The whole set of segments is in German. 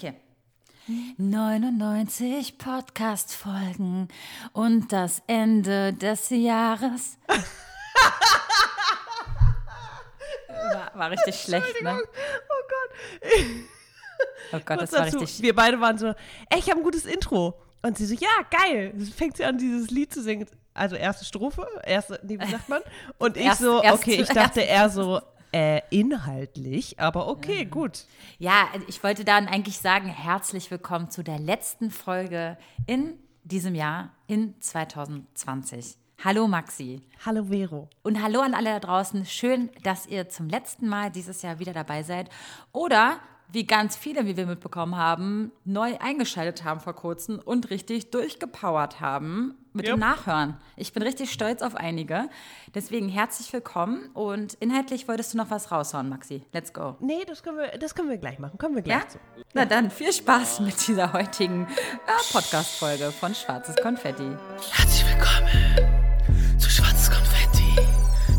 Okay. 99 Podcast-Folgen und das Ende des Jahres. war, war richtig schlecht, ne? Oh Gott. Oh Gott, Kurz das war dazu, richtig. Wir beide waren so, ey, ich habe ein gutes Intro. Und sie so, ja, geil. Fängt sie an, dieses Lied zu singen. Also erste Strophe, erste, nee, wie sagt man? Und ich Erst- so, erst- okay, ich dachte eher so, äh, inhaltlich, aber okay, gut. Ja, ich wollte dann eigentlich sagen, herzlich willkommen zu der letzten Folge in diesem Jahr, in 2020. Hallo Maxi. Hallo Vero. Und hallo an alle da draußen. Schön, dass ihr zum letzten Mal dieses Jahr wieder dabei seid. Oder wie ganz viele, wie wir mitbekommen haben, neu eingeschaltet haben vor kurzem und richtig durchgepowert haben mit dem Yep. Nachhören. Ich bin richtig stolz auf einige. Deswegen herzlich willkommen. Und inhaltlich wolltest du noch was raushauen, Maxi. Let's go. Nee, das können wir, das können wir gleich machen. Kommen wir gleich Ja? zu. Na dann, viel Spaß mit dieser heutigen äh, Podcast-Folge von Schwarzes Konfetti. Herzlich willkommen zu Schwarzes Konfetti,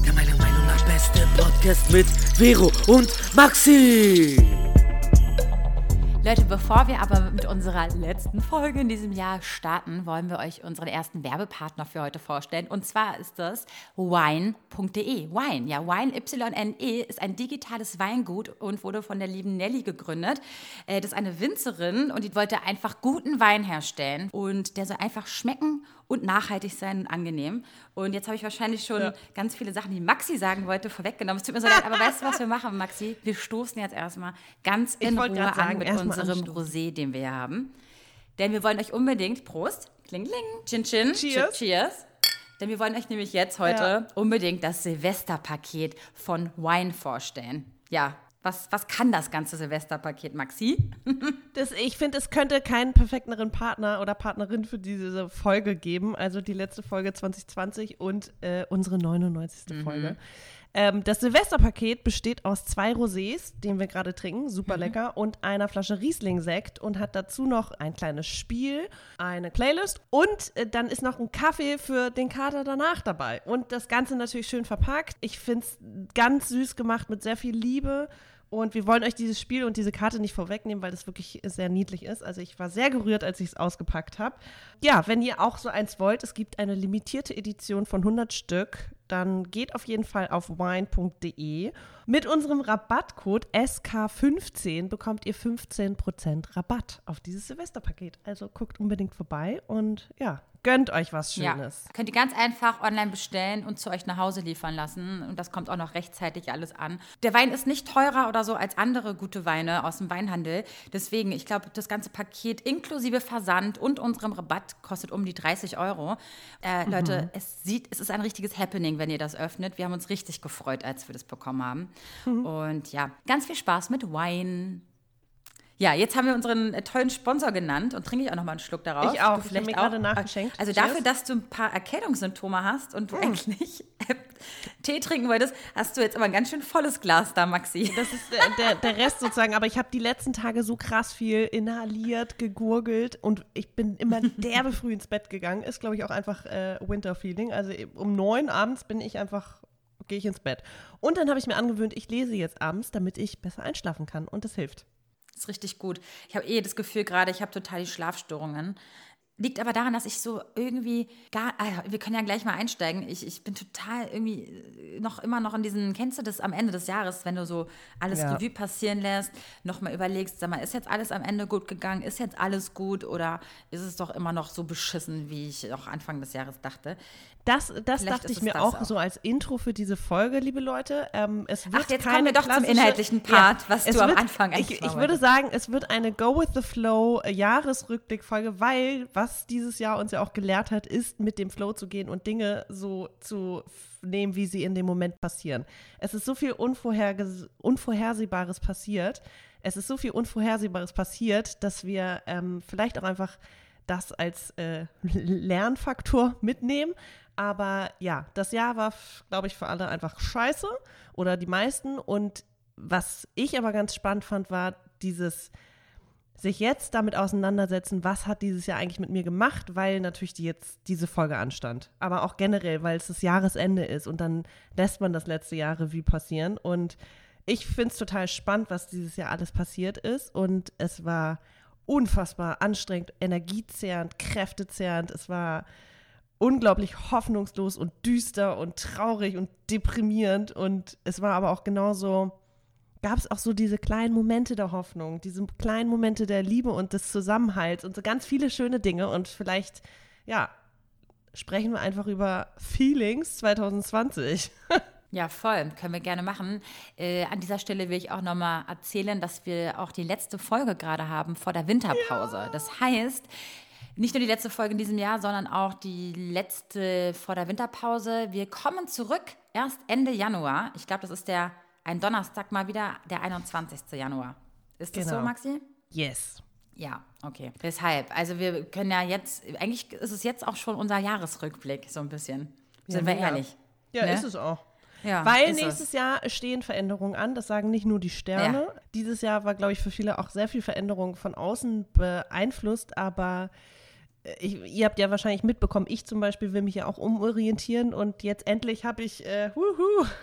der meiner Meinung nach beste Podcast mit Vero und Maxi. Leute, bevor wir aber mit unserer letzten Folge in diesem Jahr starten, wollen wir euch unseren ersten Werbepartner für heute vorstellen. Und zwar ist das wine.de. Wine, ja, Wine, Y-N-E, ist ein digitales Weingut und wurde von der lieben Nelly gegründet. Äh, Das ist eine Winzerin und die wollte einfach guten Wein herstellen. Und der soll einfach schmecken und nachhaltig sein und angenehm. Und jetzt habe ich wahrscheinlich schon Ja. ganz viele Sachen, die Maxi sagen wollte, vorweggenommen. Es tut mir so leid, aber weißt du, was wir machen, Maxi? Wir stoßen jetzt erstmal ganz in Ruhe sagen, an mit unserem anstoßen. Rosé, den wir hier haben. Denn wir wollen euch unbedingt, Prost, kling, kling, chin, chin, Cheers. cheers. Denn wir wollen euch nämlich jetzt heute Ja. unbedingt das Silvesterpaket von Wine vorstellen. Ja, was, was kann das ganze Silvesterpaket, Maxi? Das, ich finde, es könnte keinen perfekteren Partner oder Partnerin für diese Folge geben. Also die letzte Folge 2020 und äh, unsere 99. Folge. Ähm, das Silvesterpaket besteht aus zwei Rosés, den wir gerade trinken, super lecker, und einer Flasche Riesling-Sekt und hat dazu noch ein kleines Spiel, eine Playlist und äh, dann ist noch ein Kaffee für den Kater danach dabei. Und das Ganze natürlich schön verpackt. Ich finde es ganz süß gemacht mit sehr viel Liebe. Und wir wollen euch dieses Spiel und diese Karte nicht vorwegnehmen, weil das wirklich sehr niedlich ist. Also ich war sehr gerührt, als ich es ausgepackt habe. Ja, wenn ihr auch so eins wollt, es gibt eine limitierte Edition von 100 Stück, dann geht auf jeden Fall auf wine.de. Mit unserem Rabattcode SK15 bekommt ihr 15% Rabatt auf dieses Silvesterpaket. Also guckt unbedingt vorbei und ja, gönnt euch was Schönes. Ja, könnt ihr ganz einfach online bestellen und zu euch nach Hause liefern lassen. Und das kommt auch noch rechtzeitig alles an. Der Wein ist nicht teurer oder so als andere gute Weine aus dem Weinhandel. Deswegen, ich glaube, das ganze Paket inklusive Versand und unserem Rabatt kostet um die 30 Euro. Äh, Leute, es sieht, es ist ein richtiges Happening, wenn ihr das öffnet. Wir haben uns richtig gefreut, als wir das bekommen haben. Und ja, ganz viel Spaß mit Wein. Ja, jetzt haben wir unseren äh, tollen Sponsor genannt und trinke ich auch noch mal einen Schluck daraus. Ich auch. Du Ich vielleicht hab mir gerade auch. nachgeschenkt. Also Cheers. dafür, dass du ein paar Erkältungssymptome hast und du eigentlich äh, Tee trinken wolltest, hast du jetzt aber ein ganz schön volles Glas da, Maxi. Das ist der, der, der Rest sozusagen, aber ich habe die letzten Tage so krass viel inhaliert, gegurgelt und ich bin immer derbe früh ins Bett gegangen. Ist, glaube ich, auch einfach äh, Winter-Feeling. Also um neun abends bin ich einfach, gehe ich ins Bett. Und dann habe ich mir angewöhnt, ich lese jetzt abends, damit ich besser einschlafen kann und das hilft. Das ist richtig gut. Ich habe eh das Gefühl gerade, ich habe total die Schlafstörungen. Liegt aber daran, dass ich so irgendwie gar, ja, wir können ja gleich mal einsteigen. Ich, ich bin total irgendwie äh, noch immer noch in diesen, kennst du das am Ende des Jahres, wenn du so alles Ja. Revue passieren lässt, nochmal überlegst, sag mal, ist jetzt alles am Ende gut gegangen? Ist jetzt alles gut oder ist es doch immer noch so beschissen, wie ich auch Anfang des Jahres dachte? Das, das Vielleicht dachte ich mir auch, auch. so als Intro für diese Folge, liebe Leute. Ähm, es wird Ach, jetzt kommen wir doch zum inhaltlichen Part, was es du am wird, Anfang eigentlich Ich, ich würde sagen, es wird eine Go with the Flow Jahresrückblickfolge, weil was dieses Jahr uns ja auch gelehrt hat, ist mit dem Flow zu gehen und Dinge so zu nehmen, wie sie in dem Moment passieren. Es ist so viel Unvorherges Unvorhersehbares passiert. Es ist so viel Unvorhersehbares passiert, dass wir ähm, vielleicht auch einfach das als äh, Lernfaktor mitnehmen. Aber ja, das Jahr war, glaube ich, für alle einfach scheiße oder die meisten. Und was ich aber ganz spannend fand, war dieses sich jetzt damit auseinandersetzen, was hat dieses Jahr eigentlich mit mir gemacht, weil natürlich die jetzt diese Folge anstand. Aber auch generell, weil es das Jahresende ist und dann lässt man das letzte Jahr Revue passieren. Und ich finde es total spannend, was dieses Jahr alles passiert ist. Und es war unfassbar anstrengend, energiezehrend, kräftezehrend. Es war unglaublich hoffnungslos und düster und traurig und deprimierend. Und es war aber auch genauso, gab es auch so diese kleinen Momente der Hoffnung, diese kleinen Momente der Liebe und des Zusammenhalts und so ganz viele schöne Dinge. Und vielleicht, ja, sprechen wir einfach über Feelings 2020. Ja, voll. Können wir gerne machen. Äh, an dieser Stelle will ich auch nochmal erzählen, dass wir auch die letzte Folge gerade haben vor der Winterpause. Ja. Das heißt, nicht nur die letzte Folge in diesem Jahr, sondern auch die letzte vor der Winterpause. Wir kommen zurück erst Ende Januar. Ich glaube, das ist der ein Donnerstag mal wieder, der 21. Januar. Ist das genau. so, Maxi? Yes. Ja, okay. Deshalb, also wir können ja jetzt, eigentlich ist es jetzt auch schon unser Jahresrückblick, so ein bisschen. Sind ja, wir ehrlich? Ja, ne? ist es auch. Ja, Weil nächstes es. Jahr stehen Veränderungen an, das sagen nicht nur die Sterne. Ja. Dieses Jahr war, glaube ich, für viele auch sehr viel Veränderung von außen beeinflusst, aber äh, ich, ihr habt ja wahrscheinlich mitbekommen, ich zum Beispiel will mich ja auch umorientieren und jetzt endlich habe ich, äh, wuhu.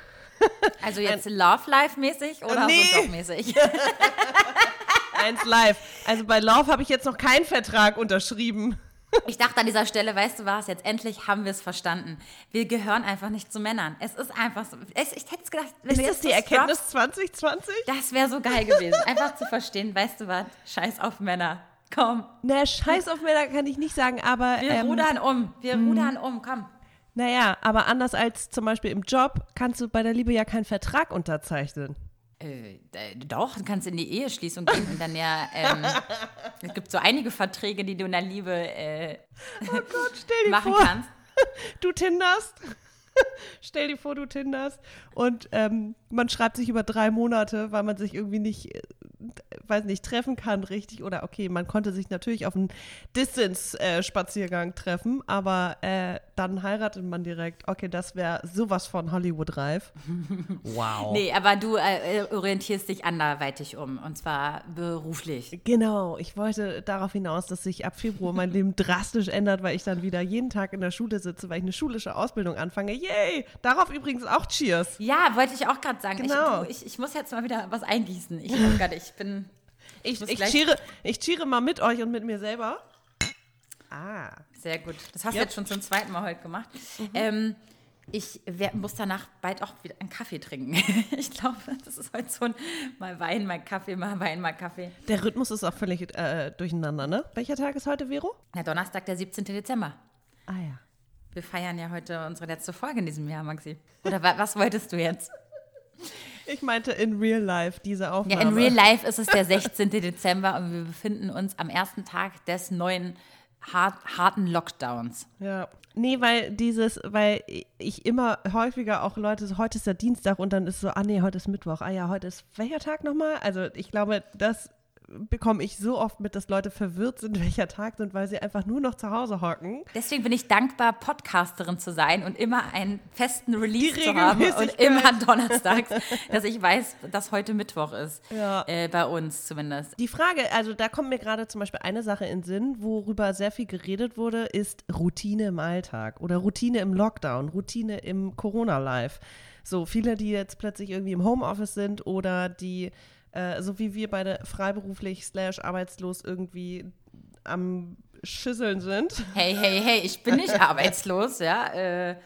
Also jetzt Love Life mäßig oder nee. so Jobmäßig? Eins live. Also bei Love habe ich jetzt noch keinen Vertrag unterschrieben. Ich dachte an dieser Stelle, weißt du was, jetzt endlich haben wir es verstanden. Wir gehören einfach nicht zu Männern. Es ist einfach so. Ich, ich hätte es gedacht, wenn ist du jetzt das die Erkenntnis droppst, 2020? Das wäre so geil gewesen. Einfach zu verstehen, weißt du was, scheiß auf Männer. Komm. Na, scheiß auf Männer kann ich nicht sagen, aber. Wir ähm, rudern um. Wir hm. rudern um, komm. Naja, aber anders als zum Beispiel im Job kannst du bei der Liebe ja keinen Vertrag unterzeichnen. Äh, doch, du kannst in die Eheschließung gehen und dann ja, ähm, es gibt so einige Verträge, die du in der Liebe äh, oh Gott, stell dir machen vor, kannst. Du tinderst. stell dir vor, du tinderst und ähm, man schreibt sich über drei Monate, weil man sich irgendwie nicht äh, weiß nicht, treffen kann richtig. Oder okay, man konnte sich natürlich auf einen Distance-Spaziergang treffen, aber äh, dann heiratet man direkt. Okay, das wäre sowas von Hollywood-reif. wow. Nee, aber du äh, orientierst dich anderweitig um und zwar beruflich. Genau, ich wollte darauf hinaus, dass sich ab Februar mein Leben drastisch ändert, weil ich dann wieder jeden Tag in der Schule sitze, weil ich eine schulische Ausbildung anfange. Yay! Darauf übrigens auch Cheers. Ja, wollte ich auch gerade sagen. Genau. Ich, ich, ich, muss jetzt mal wieder was eingießen. Ich, oh Gott, ich bin ich, ich, cheere, ich cheere mal mit euch und mit mir selber. Ah. Sehr gut. Das hast du jetzt schon zum zweiten Mal heute gemacht. Mhm. Ähm, ich wer, muss danach bald auch wieder einen Kaffee trinken. ich glaube, das ist heute so ein mal Wein, mal Kaffee, mal Wein, mal Kaffee. Der Rhythmus ist auch völlig äh, durcheinander, ne? Welcher Tag ist heute, Vero? Ja, Donnerstag, der 17. Dezember. Ah ja. Wir feiern ja heute unsere letzte Folge in diesem Jahr, Maxi. Oder was wolltest du jetzt? Ich meinte in real life diese Aufnahme. Ja, in real life ist es der 16. Dezember und wir befinden uns am ersten Tag des neuen hart, harten Lockdowns. Ja. Nee, weil dieses, weil ich immer häufiger auch Leute, so, heute ist der Dienstag und dann ist so, ah nee, heute ist Mittwoch. Ah ja, heute ist welcher Tag nochmal? Also ich glaube, das bekomme ich so oft mit, dass Leute verwirrt sind, welcher Tag sind, weil sie einfach nur noch zu Hause hocken. Deswegen bin ich dankbar, Podcasterin zu sein und immer einen festen Release zu haben und immer donnerstags, dass ich weiß, dass heute Mittwoch ist. Ja. Äh, bei uns zumindest. Die Frage, also da kommt mir gerade zum Beispiel eine Sache in den Sinn, worüber sehr viel geredet wurde, ist Routine im Alltag oder Routine im Lockdown, Routine im Corona-Life. So viele, die jetzt plötzlich irgendwie im Homeoffice sind oder die äh, so wie wir beide freiberuflich slash arbeitslos irgendwie am Schüsseln sind. Hey, hey, hey, ich bin nicht arbeitslos, ja. Äh,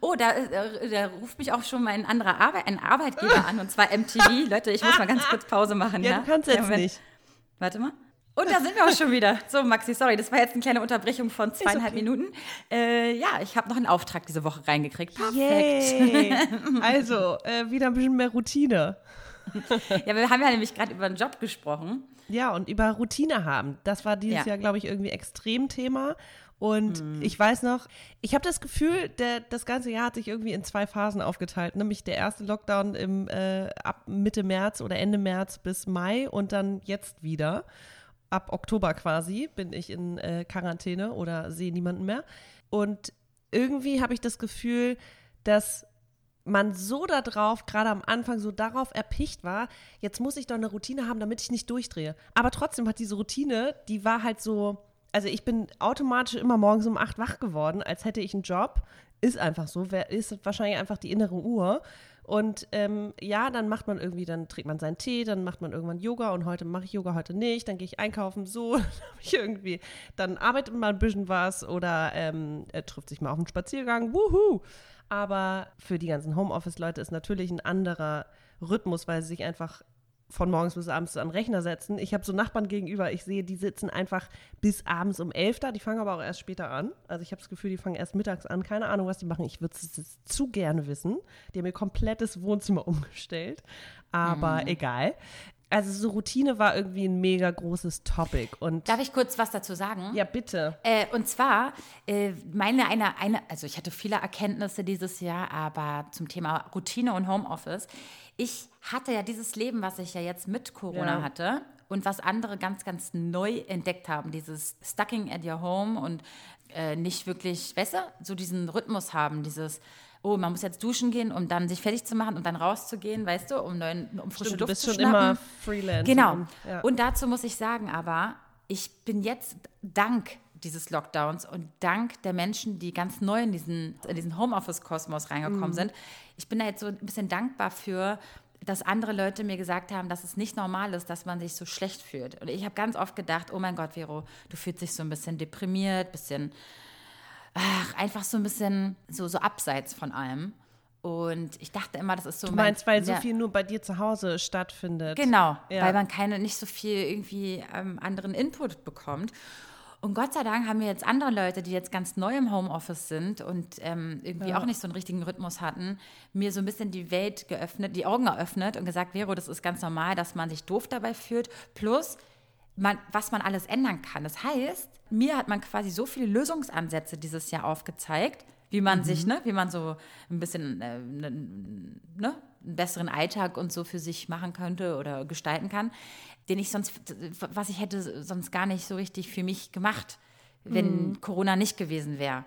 oh, da, da, da, ruft mich auch schon mein anderer Arbeit, ein Arbeitgeber an, und zwar MTV. Leute, ich muss mal ganz kurz Pause machen. Ja, ja? du kannst jetzt ja, nicht. Warte mal. Und da sind wir auch schon wieder. So, Maxi, sorry, das war jetzt eine kleine Unterbrechung von zweieinhalb okay. Minuten. Äh, ja, ich habe noch einen Auftrag diese Woche reingekriegt. Perfekt. also, äh, wieder ein bisschen mehr Routine. ja, wir haben ja nämlich gerade über den Job gesprochen. Ja, und über Routine haben. Das war dieses ja. Jahr, glaube ich, irgendwie extrem Thema. Und mhm. ich weiß noch, ich habe das Gefühl, der, das ganze Jahr hat sich irgendwie in zwei Phasen aufgeteilt. Nämlich der erste Lockdown im, äh, ab Mitte März oder Ende März bis Mai und dann jetzt wieder. Ab Oktober quasi bin ich in äh, Quarantäne oder sehe niemanden mehr. Und irgendwie habe ich das Gefühl, dass man so darauf, gerade am Anfang so darauf erpicht war, jetzt muss ich doch eine Routine haben, damit ich nicht durchdrehe. Aber trotzdem hat diese Routine, die war halt so, also ich bin automatisch immer morgens um acht wach geworden, als hätte ich einen Job. Ist einfach so, ist wahrscheinlich einfach die innere Uhr. Und ähm, ja, dann macht man irgendwie, dann trinkt man seinen Tee, dann macht man irgendwann Yoga und heute mache ich Yoga, heute nicht, dann gehe ich einkaufen, so, dann ich irgendwie, dann arbeitet man ein bisschen was oder ähm, er trifft sich mal auf einen Spaziergang, wuhu. Aber für die ganzen Homeoffice-Leute ist natürlich ein anderer Rhythmus, weil sie sich einfach von morgens bis abends an den Rechner setzen. Ich habe so Nachbarn gegenüber, ich sehe, die sitzen einfach bis abends um elf da, die fangen aber auch erst später an. Also ich habe das Gefühl, die fangen erst mittags an, keine Ahnung, was die machen. Ich würde es zu gerne wissen. Die haben ihr komplettes Wohnzimmer umgestellt, aber mhm. egal. Also so Routine war irgendwie ein mega großes Topic. Und Darf ich kurz was dazu sagen? Ja, bitte. Äh, und zwar, äh, meine eine, eine, also ich hatte viele Erkenntnisse dieses Jahr, aber zum Thema Routine und Homeoffice. Ich hatte ja dieses Leben, was ich ja jetzt mit Corona ja. hatte und was andere ganz, ganz neu entdeckt haben, dieses Stucking at your home und äh, nicht wirklich, weißt du, so diesen Rhythmus haben, dieses oh, man muss jetzt duschen gehen, um dann sich fertig zu machen und dann rauszugehen, weißt du, um, neuen, um frische Stimmt, Luft du bist zu schon immer Freelance. Genau. Und, ja. und dazu muss ich sagen, aber ich bin jetzt dank dieses Lockdowns und dank der Menschen, die ganz neu in diesen, in diesen Homeoffice-Kosmos reingekommen mhm. sind, ich bin da jetzt so ein bisschen dankbar für, dass andere Leute mir gesagt haben, dass es nicht normal ist, dass man sich so schlecht fühlt. Und ich habe ganz oft gedacht, oh mein Gott, Vero, du fühlst dich so ein bisschen deprimiert, bisschen ach, einfach so ein bisschen so, so abseits von allem. Und ich dachte immer, das ist so. Du meinst, mein, weil so viel nur bei dir zu Hause stattfindet. Genau, ja. weil man keine, nicht so viel irgendwie ähm, anderen Input bekommt. Und Gott sei Dank haben wir jetzt andere Leute, die jetzt ganz neu im Homeoffice sind und ähm, irgendwie ja. auch nicht so einen richtigen Rhythmus hatten, mir so ein bisschen die Welt geöffnet, die Augen eröffnet und gesagt, Vero, das ist ganz normal, dass man sich doof dabei fühlt. Plus, man, was man alles ändern kann. Das heißt, mir hat man quasi so viele Lösungsansätze dieses Jahr aufgezeigt, wie man mhm. sich, ne, wie man so ein bisschen äh, ne, ne, einen besseren Alltag und so für sich machen könnte oder gestalten kann, den ich sonst, was ich hätte sonst gar nicht so richtig für mich gemacht, wenn mhm. Corona nicht gewesen wäre.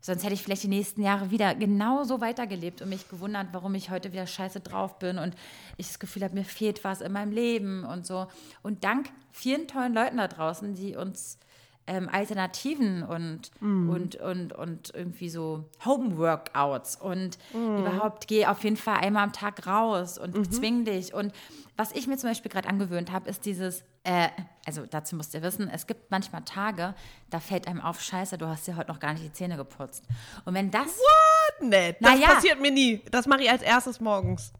Sonst hätte ich vielleicht die nächsten Jahre wieder genauso weitergelebt und mich gewundert, warum ich heute wieder scheiße drauf bin und ich das Gefühl habe, mir fehlt was in meinem Leben und so. Und dank vielen tollen Leuten da draußen, die uns ähm, Alternativen und, mm. und, und, und irgendwie so Homeworkouts und mm. überhaupt geh auf jeden Fall einmal am Tag raus und mhm. zwing dich. Und was ich mir zum Beispiel gerade angewöhnt habe, ist dieses, äh, also dazu müsst ihr wissen, es gibt manchmal Tage, da fällt einem auf, scheiße, du hast dir heute noch gar nicht die Zähne geputzt. Und wenn das... What? Nee, das naja, passiert mir nie. Das mache ich als erstes morgens.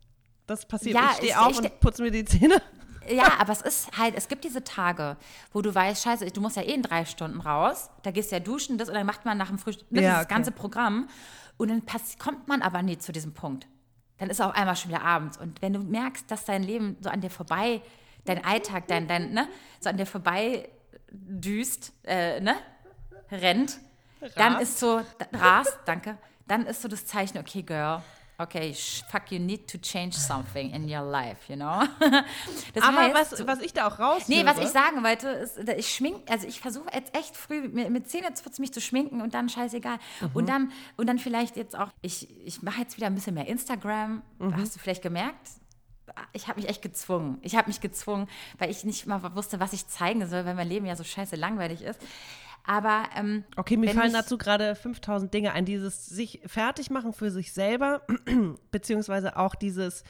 Das passiert. Ja, ich stehe auf ich, und putze mir die Zähne. Ja, aber es ist halt, es gibt diese Tage, wo du weißt, scheiße, du musst ja eh in drei Stunden raus, da gehst du ja duschen, das und dann macht man nach dem Frühstück ne, ja, das okay. ganze Programm und dann kommt man aber nie zu diesem Punkt. Dann ist auch einmal schon wieder abends und wenn du merkst, dass dein Leben so an dir vorbei, dein Alltag, dein, dein, ne, so an dir vorbei düst, äh, ne, rennt, Ras. dann ist so, Ras, danke, dann ist so das Zeichen, okay, Girl, okay, fuck, you need to change something in your life, you know? Das Aber heißt, was, was ich da auch raus. Nee, was ich sagen wollte, ist, ich schmink, also ich versuche jetzt echt früh mit, mit Zähneputzen mich zu schminken und dann scheißegal. Mhm. Und dann und dann vielleicht jetzt auch, ich, ich mache jetzt wieder ein bisschen mehr Instagram. Mhm. Hast du vielleicht gemerkt? ich habe mich echt gezwungen. Ich habe mich gezwungen, weil ich nicht mal wusste, was ich zeigen soll, weil mein Leben ja so scheiße langweilig ist. Aber ähm, okay, mir fallen dazu gerade 5000 Dinge ein. Dieses sich fertig machen für sich selber, beziehungsweise auch dieses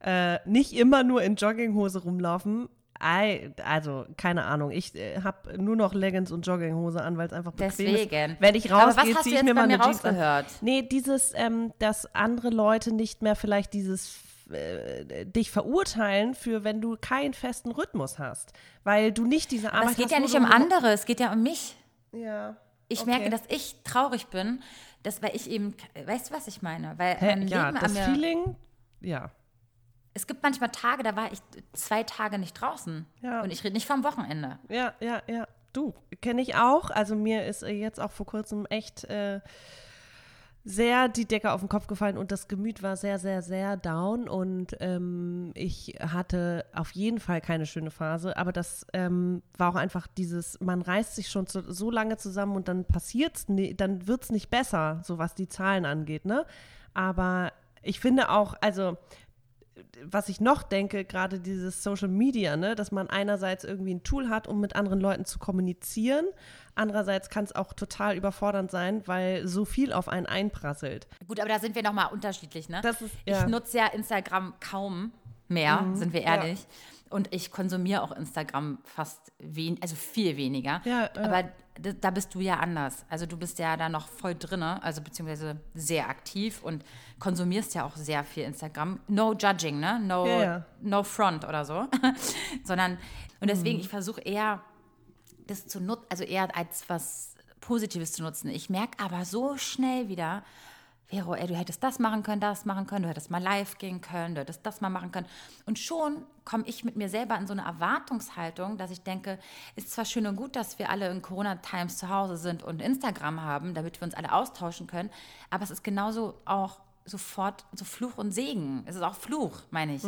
äh, nicht immer nur in Jogginghose rumlaufen. I, also, keine Ahnung. Ich äh, habe nur noch Leggings und Jogginghose an, weil es einfach bequem Deswegen. ist. Wenn ich rausgehe, ziehe ich mir mal eine Jeans an. Nee, dieses, ähm, dass andere Leute nicht mehr vielleicht dieses äh, dich verurteilen für, wenn du keinen festen Rhythmus hast, weil du nicht diese Arbeit Aber es geht hast, ja nicht um andere, es geht ja um mich. Ja. Ich okay. merke, dass ich traurig bin, dass, weil ich eben, weißt du, was ich meine? Weil Hä, ja, das mir, Feeling, ja. Es gibt manchmal Tage, da war ich zwei Tage nicht draußen. Ja. Und ich rede nicht vom Wochenende. Ja, ja, ja. Du, kenne ich auch. Also mir ist jetzt auch vor kurzem echt äh, sehr die Decke auf den Kopf gefallen und das Gemüt war sehr, sehr, sehr down und ähm, ich hatte auf jeden Fall keine schöne Phase, aber das ähm, war auch einfach dieses, man reißt sich schon zu, so lange zusammen und dann passiert's, dann wird es nicht besser, so was die Zahlen angeht, ne? Aber ich finde auch, also was ich noch denke, gerade dieses Social Media, ne, dass man einerseits irgendwie ein Tool hat, um mit anderen Leuten zu kommunizieren, andererseits kann es auch total überfordernd sein, weil so viel auf einen einprasselt. Gut, aber da sind wir nochmal unterschiedlich, ne? Ist- ich ja. nutze ja Instagram kaum mehr, sind wir ehrlich. Und ich konsumiere auch Instagram fast wen also viel weniger. Ja, ja. Aber da, bist du ja anders. Also du bist ja da noch voll drinne, also beziehungsweise sehr aktiv und konsumierst ja auch sehr viel Instagram. No judging, ne? No, Ja, no front oder so. Sondern, und Mhm. deswegen, ich versuche eher das zu nutzen, also eher als was Positives zu nutzen. Ich merke aber so schnell wieder, Vero, ey, du hättest das machen können, das machen können, du hättest mal live gehen können, du hättest das mal machen können. Und schon komme ich mit mir selber in so eine Erwartungshaltung, dass ich denke, ist zwar schön und gut, dass wir alle in Corona-Times zu Hause sind und Instagram haben, damit wir uns alle austauschen können, aber es ist genauso auch sofort so Fluch und Segen. Es ist auch Fluch, meine ich.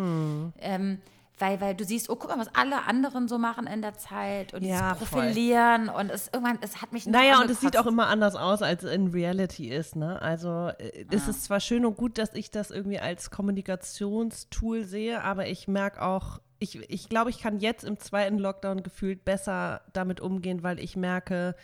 Ähm, weil, weil du siehst, oh, guck mal, was alle anderen so machen in der Zeit und Ja, dieses voll. Profilieren und es irgendwann, es hat mich Naja, und es sieht auch immer anders aus, als in Reality ist, ne? Also äh, es Ah. ist zwar schön und gut, dass ich das irgendwie als Kommunikationstool sehe, aber ich merke auch, ich, ich glaube, ich kann jetzt im zweiten Lockdown gefühlt besser damit umgehen, weil ich merke,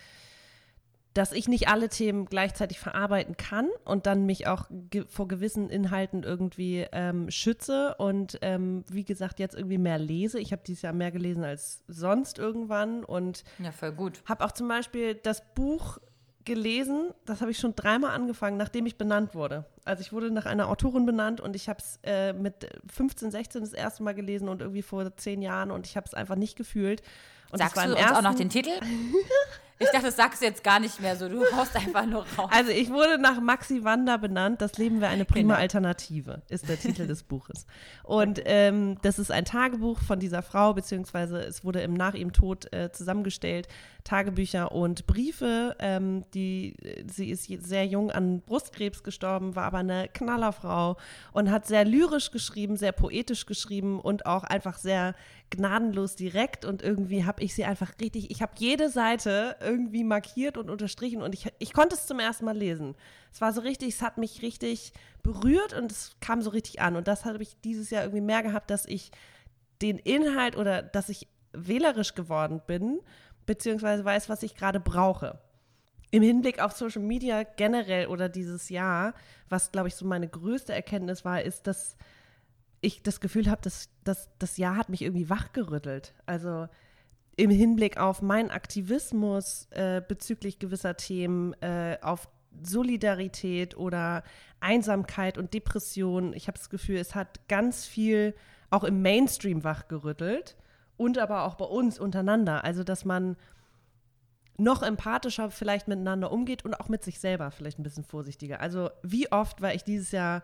dass ich nicht alle Themen gleichzeitig verarbeiten kann und dann mich auch ge vor gewissen Inhalten irgendwie ähm, schütze und ähm, wie gesagt jetzt irgendwie mehr lese. Ich habe dieses Jahr mehr gelesen als sonst irgendwann und Ja, voll gut. habe auch zum Beispiel das Buch gelesen, das habe ich schon dreimal angefangen, nachdem ich benannt wurde. Also ich wurde nach einer Autorin benannt und ich habe es äh, mit 15, 16 das erste Mal gelesen und irgendwie vor zehn Jahren und ich habe es einfach nicht gefühlt. Und das Sagst war du uns auch noch den Titel? Ich dachte, das sagst du jetzt gar nicht mehr so. Du haust einfach nur raus. Also ich wurde nach Maxi Wanda benannt. Das Leben wäre eine prima Genau. Alternative, ist der Titel des Buches. Und ähm, das ist ein Tagebuch von dieser Frau, beziehungsweise es wurde im nach ihrem Tod äh, zusammengestellt. Tagebücher und Briefe. Ähm, die, sie ist sehr jung an Brustkrebs gestorben, war aber eine Knallerfrau und hat sehr lyrisch geschrieben, sehr poetisch geschrieben und auch einfach sehr gnadenlos direkt. Und irgendwie habe ich sie einfach richtig, ich habe jede Seite irgendwie markiert und unterstrichen und ich, ich konnte es zum ersten Mal lesen. Es war so richtig, es hat mich richtig berührt und es kam so richtig an. Und das habe ich dieses Jahr irgendwie mehr gehabt, dass ich den Inhalt oder dass ich wählerisch geworden bin, beziehungsweise weiß, was ich gerade brauche. Im Hinblick auf Social Media generell oder dieses Jahr, was, glaube ich, so meine größte Erkenntnis war, ist, dass ich das Gefühl habe, dass, dass das Jahr hat mich irgendwie wachgerüttelt. Also im Hinblick auf meinen Aktivismus äh, bezüglich gewisser Themen, äh, auf Solidarität oder Einsamkeit und Depression. Ich habe das Gefühl, es hat ganz viel auch im Mainstream wachgerüttelt und aber auch bei uns untereinander. Also, dass man noch empathischer vielleicht miteinander umgeht und auch mit sich selber vielleicht ein bisschen vorsichtiger. Also, wie oft war ich dieses Jahr,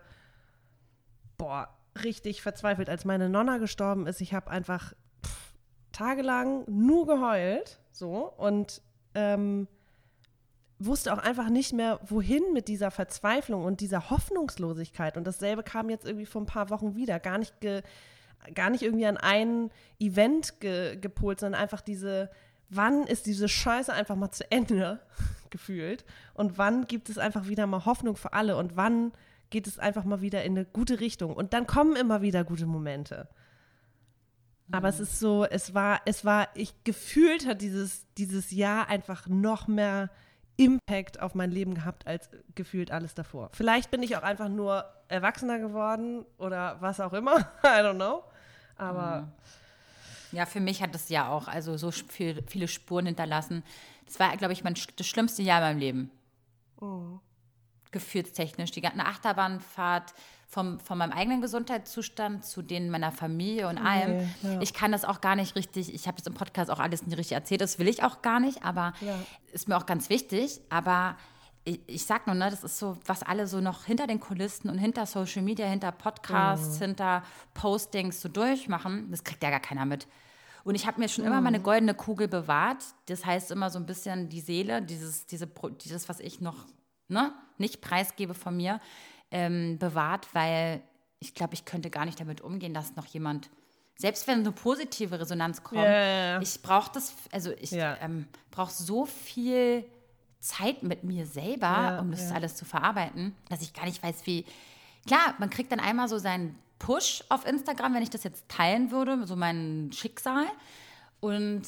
boah, richtig verzweifelt, als meine Nonna gestorben ist. Ich habe einfach pff, tagelang nur geheult, so und ähm, wusste auch einfach nicht mehr, wohin mit dieser Verzweiflung und dieser Hoffnungslosigkeit. Und dasselbe kam jetzt irgendwie vor ein paar Wochen wieder. Gar nicht, ge, gar nicht irgendwie an ein Event ge, gepolt, sondern einfach diese, wann ist diese Scheiße einfach mal zu Ende gefühlt? Und wann gibt es einfach wieder mal Hoffnung für alle? Und wann geht es einfach mal wieder in eine gute Richtung? Und dann kommen immer wieder gute Momente. Aber es ist so, es war, es war, ich gefühlt hat dieses, dieses Jahr einfach noch mehr Impact auf mein Leben gehabt als gefühlt alles davor. Vielleicht bin ich auch einfach nur erwachsener geworden oder was auch immer. I don't know. Aber Ja, für mich hat das ja auch also so viel, viele Spuren hinterlassen. Das war, glaube ich, mein, das schlimmste Jahr in meinem Leben. Gefühlstechnisch. Die ganze Achterbahnfahrt vom, von meinem eigenen Gesundheitszustand zu den meiner Familie und allem. ja. Ich kann das auch gar nicht richtig, ich habe das im Podcast auch alles nicht richtig erzählt, das will ich auch gar nicht, aber Ja. ist mir auch ganz wichtig. Aber ich, ich sag nur, ne, das ist so, was alle so noch hinter den Kulissen und hinter Social Media, hinter Podcasts, hinter Postings so durchmachen, das kriegt ja gar keiner mit. Und ich habe mir schon immer meine goldene Kugel bewahrt. Das heißt immer so ein bisschen die Seele, dieses, diese, dieses was ich noch ne, nicht preisgebe von mir, ähm, bewahrt, weil ich glaube, ich könnte gar nicht damit umgehen, dass noch jemand, selbst wenn eine positive Resonanz kommt, ja. ich brauche das, also ich Ja. ähm, brauche so viel Zeit mit mir selber, Ja, um das alles zu verarbeiten, dass ich gar nicht weiß, wie. Klar, man kriegt dann einmal so sein Push auf Instagram, wenn ich das jetzt teilen würde, so mein Schicksal. Und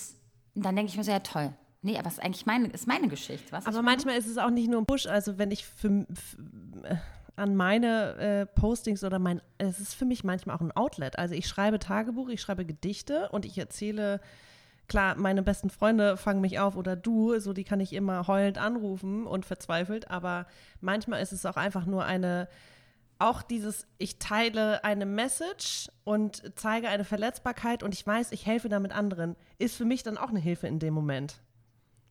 dann denke ich mir so, ja toll. Nee, aber es ist eigentlich meine, ist meine Geschichte. Was aber manchmal ist es auch nicht nur ein Push. Also wenn ich für, für äh, an meine äh, Postings oder mein, es ist für mich manchmal auch ein Outlet. Also ich schreibe Tagebuch, ich schreibe Gedichte und ich erzähle, klar, meine besten Freunde fangen mich auf oder du, so die kann ich immer heulend anrufen und verzweifelt, aber manchmal ist es auch einfach nur eine, auch dieses, ich teile eine Message und zeige eine Verletzbarkeit und ich weiß, ich helfe damit anderen, ist für mich dann auch eine Hilfe in dem Moment.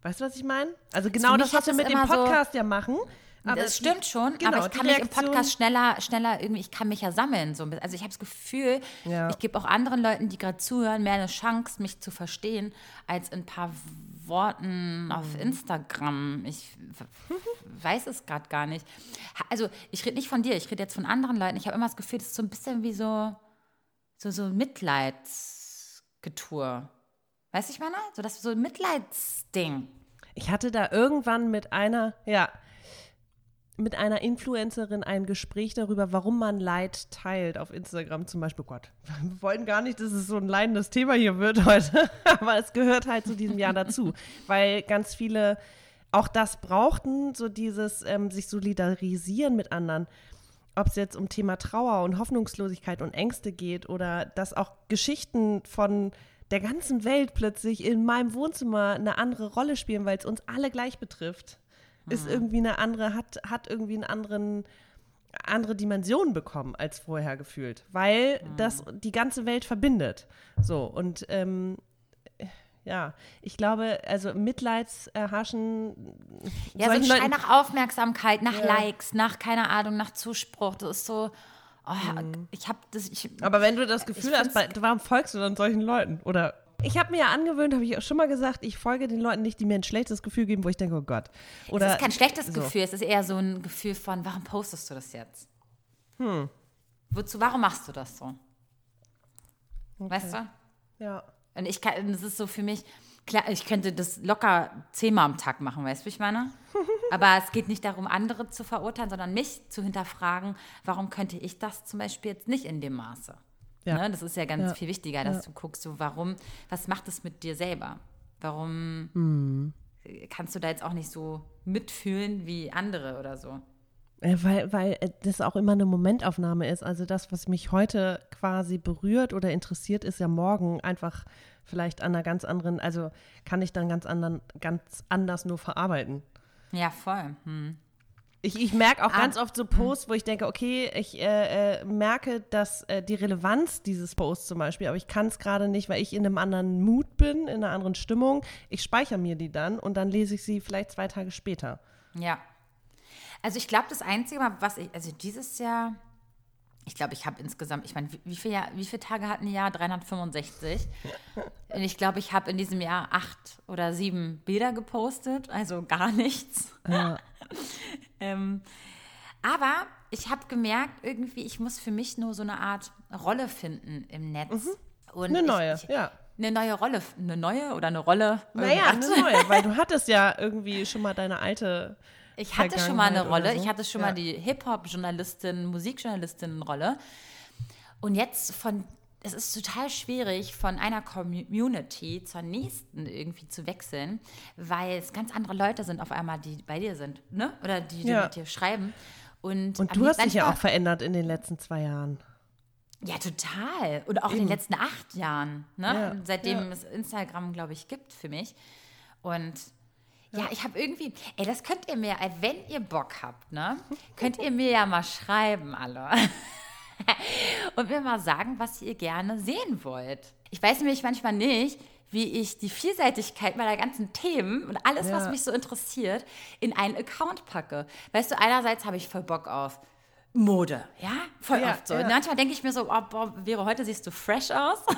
Weißt du, was ich meine? Also genau das, was wir mit dem Podcast so, ja machen. Aber das stimmt die, schon, genau, aber ich kann mich im Podcast schneller, schneller irgendwie, ich kann mich ja sammeln. So. Also ich habe das Gefühl, ja. ich gebe auch anderen Leuten, die gerade zuhören, mehr eine Chance, mich zu verstehen, als in ein paar Worten auf mhm. Instagram. Ich weiß es gerade gar nicht. Also ich rede nicht von dir, ich rede jetzt von anderen Leuten. Ich habe immer das Gefühl, das ist so ein bisschen wie so, so, so Mitleidsgetue. Weißt du, ich meine? So das so ein Mitleidsding. Ich hatte da irgendwann mit einer, ja, mit einer Influencerin ein Gespräch darüber, warum man Leid teilt auf Instagram zum Beispiel. Gott, wir wollen gar nicht, dass es so ein leidendes Thema hier wird heute, aber es gehört halt zu diesem Jahr dazu, weil ganz viele auch das brauchten, so dieses ähm, sich solidarisieren mit anderen. Ob es jetzt um Thema Trauer und Hoffnungslosigkeit und Ängste geht oder dass auch Geschichten von der ganzen Welt plötzlich in meinem Wohnzimmer eine andere Rolle spielen, weil es uns alle gleich betrifft. Mhm. Ist irgendwie eine andere, hat, hat irgendwie einen anderen, andere Dimension bekommen als vorher gefühlt, weil mhm. das die ganze Welt verbindet. So, und ähm, ja, ich glaube, also Mitleidserhaschen. Ja, so ein Schrei nach Aufmerksamkeit, nach ja. Likes, nach, keine Ahnung, nach Zuspruch. Das ist so, Oh, mhm. ich habe das. Ich, Aber wenn du das Gefühl hast, warum folgst du dann solchen Leuten? Oder ich habe mir ja angewöhnt, habe ich auch schon mal gesagt, ich folge den Leuten nicht, die mir ein schlechtes Gefühl geben, wo ich denke, oh Gott. Oder, es ist kein schlechtes so. Gefühl, es ist eher so ein Gefühl von, warum postest du das jetzt? Hm. Wozu, warum machst du das so? Okay. Weißt du? Ja. Und ich kann, das ist so für mich, klar, ich könnte das locker zehnmal am Tag machen, weißt du, wie ich meine? Aber es geht nicht darum, andere zu verurteilen, sondern mich zu hinterfragen, warum könnte ich das zum Beispiel jetzt nicht in dem Maße? Ja. Ne? Das ist ja ganz ja. viel wichtiger, dass ja. du guckst, so, warum, was macht es mit dir selber? Warum mhm. kannst du da jetzt auch nicht so mitfühlen wie andere oder so? Weil, weil das auch immer eine Momentaufnahme ist. Also das, was mich heute quasi berührt oder interessiert, ist ja morgen einfach vielleicht an einer ganz anderen, also kann ich dann ganz anderen, ganz anders nur verarbeiten. Ja, voll. Hm. Ich, ich merke auch ah. ganz oft so hm. Posts, wo ich denke, okay, ich äh, äh, merke, dass äh, die Relevanz dieses Posts zum Beispiel, aber ich kann es gerade nicht, weil ich in einem anderen Mut bin, in einer anderen Stimmung. Ich speichere mir die dann und dann lese ich sie vielleicht zwei Tage später. Ja. Also ich glaube, das Einzige, was ich, also dieses Jahr, ich glaube, ich habe insgesamt, ich meine, wie, wie, viel wie viele Tage hatten ein Jahr? 365. Und ich glaube, ich habe in diesem Jahr acht oder sieben Bilder gepostet, also gar nichts. Ja. ähm, aber ich habe gemerkt, irgendwie, ich muss für mich nur so eine Art Rolle finden im Netz. Mhm. Und eine neue, ich, ja. Eine neue Rolle, eine neue oder eine Rolle? Naja, eine neue, weil du hattest ja irgendwie schon mal deine alte ich hatte schon mal eine Rolle. So. Ich hatte schon ja. mal die Hip-Hop-Journalistin, Musikjournalistin-Rolle. Und jetzt von, es ist total schwierig, von einer Community zur nächsten irgendwie zu wechseln, weil es ganz andere Leute sind auf einmal, die bei dir sind, ne? Oder die, die ja. mit dir schreiben. Und, Und du hast dich ja auch verändert in den letzten zwei Jahren. Ja, total. Und auch Eben. in den letzten acht Jahren, ne? Ja. Seitdem es Instagram, glaube ich, gibt für mich. Und ja, ich habe irgendwie, ey, das könnt ihr mir, wenn ihr Bock habt, ne, könnt ihr mir ja mal schreiben, alle. und mir mal sagen, was ihr gerne sehen wollt. Ich weiß nämlich manchmal nicht, wie ich die Vielseitigkeit meiner ganzen Themen und alles, ja. was mich so interessiert, in einen Account packe. Weißt du, einerseits habe ich voll Bock auf Mode, ja, voll ja, oft so. Ja. Manchmal denke ich mir so, oh, boah, Vero, heute siehst du fresh aus.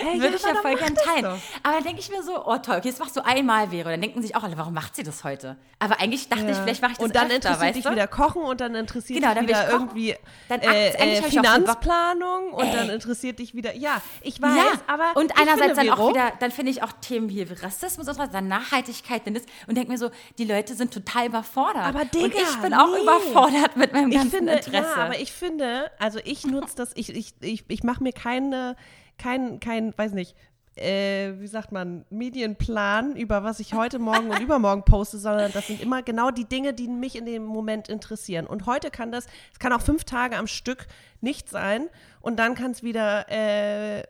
Hey, Würde ich ja voll gern teilen. Aber dann denke ich mir so, oh toll, okay, das machst du einmal, Vero. Dann denken sich auch alle, warum macht sie das heute? Aber eigentlich dachte ich, vielleicht mache ich das Und dann öfter, interessiert dich du? wieder Kochen und dann interessiert genau, dich wieder irgendwie dann, äh, äh, Finanzplanung und dann interessiert dich wieder, ja, ich weiß, ja. aber Und einerseits finde, dann auch wieder, dann finde ich auch Themen hier wie Rassismus und so, dann Nachhaltigkeit und, denke mir so, die Leute sind total überfordert. Aber Digga, Und ich bin nee. auch überfordert mit meinem ganzen finde, Interesse. ja, aber ich finde, also ich nutze das, ich, ich, ich, ich mache mir keine, kein, kein, weiß nicht, äh, wie sagt man, Medienplan über was ich heute Morgen und übermorgen poste, sondern das sind immer genau die Dinge, die mich in dem Moment interessieren. Und heute kann das, es kann auch fünf Tage am Stück nicht sein und dann kann es wieder äh,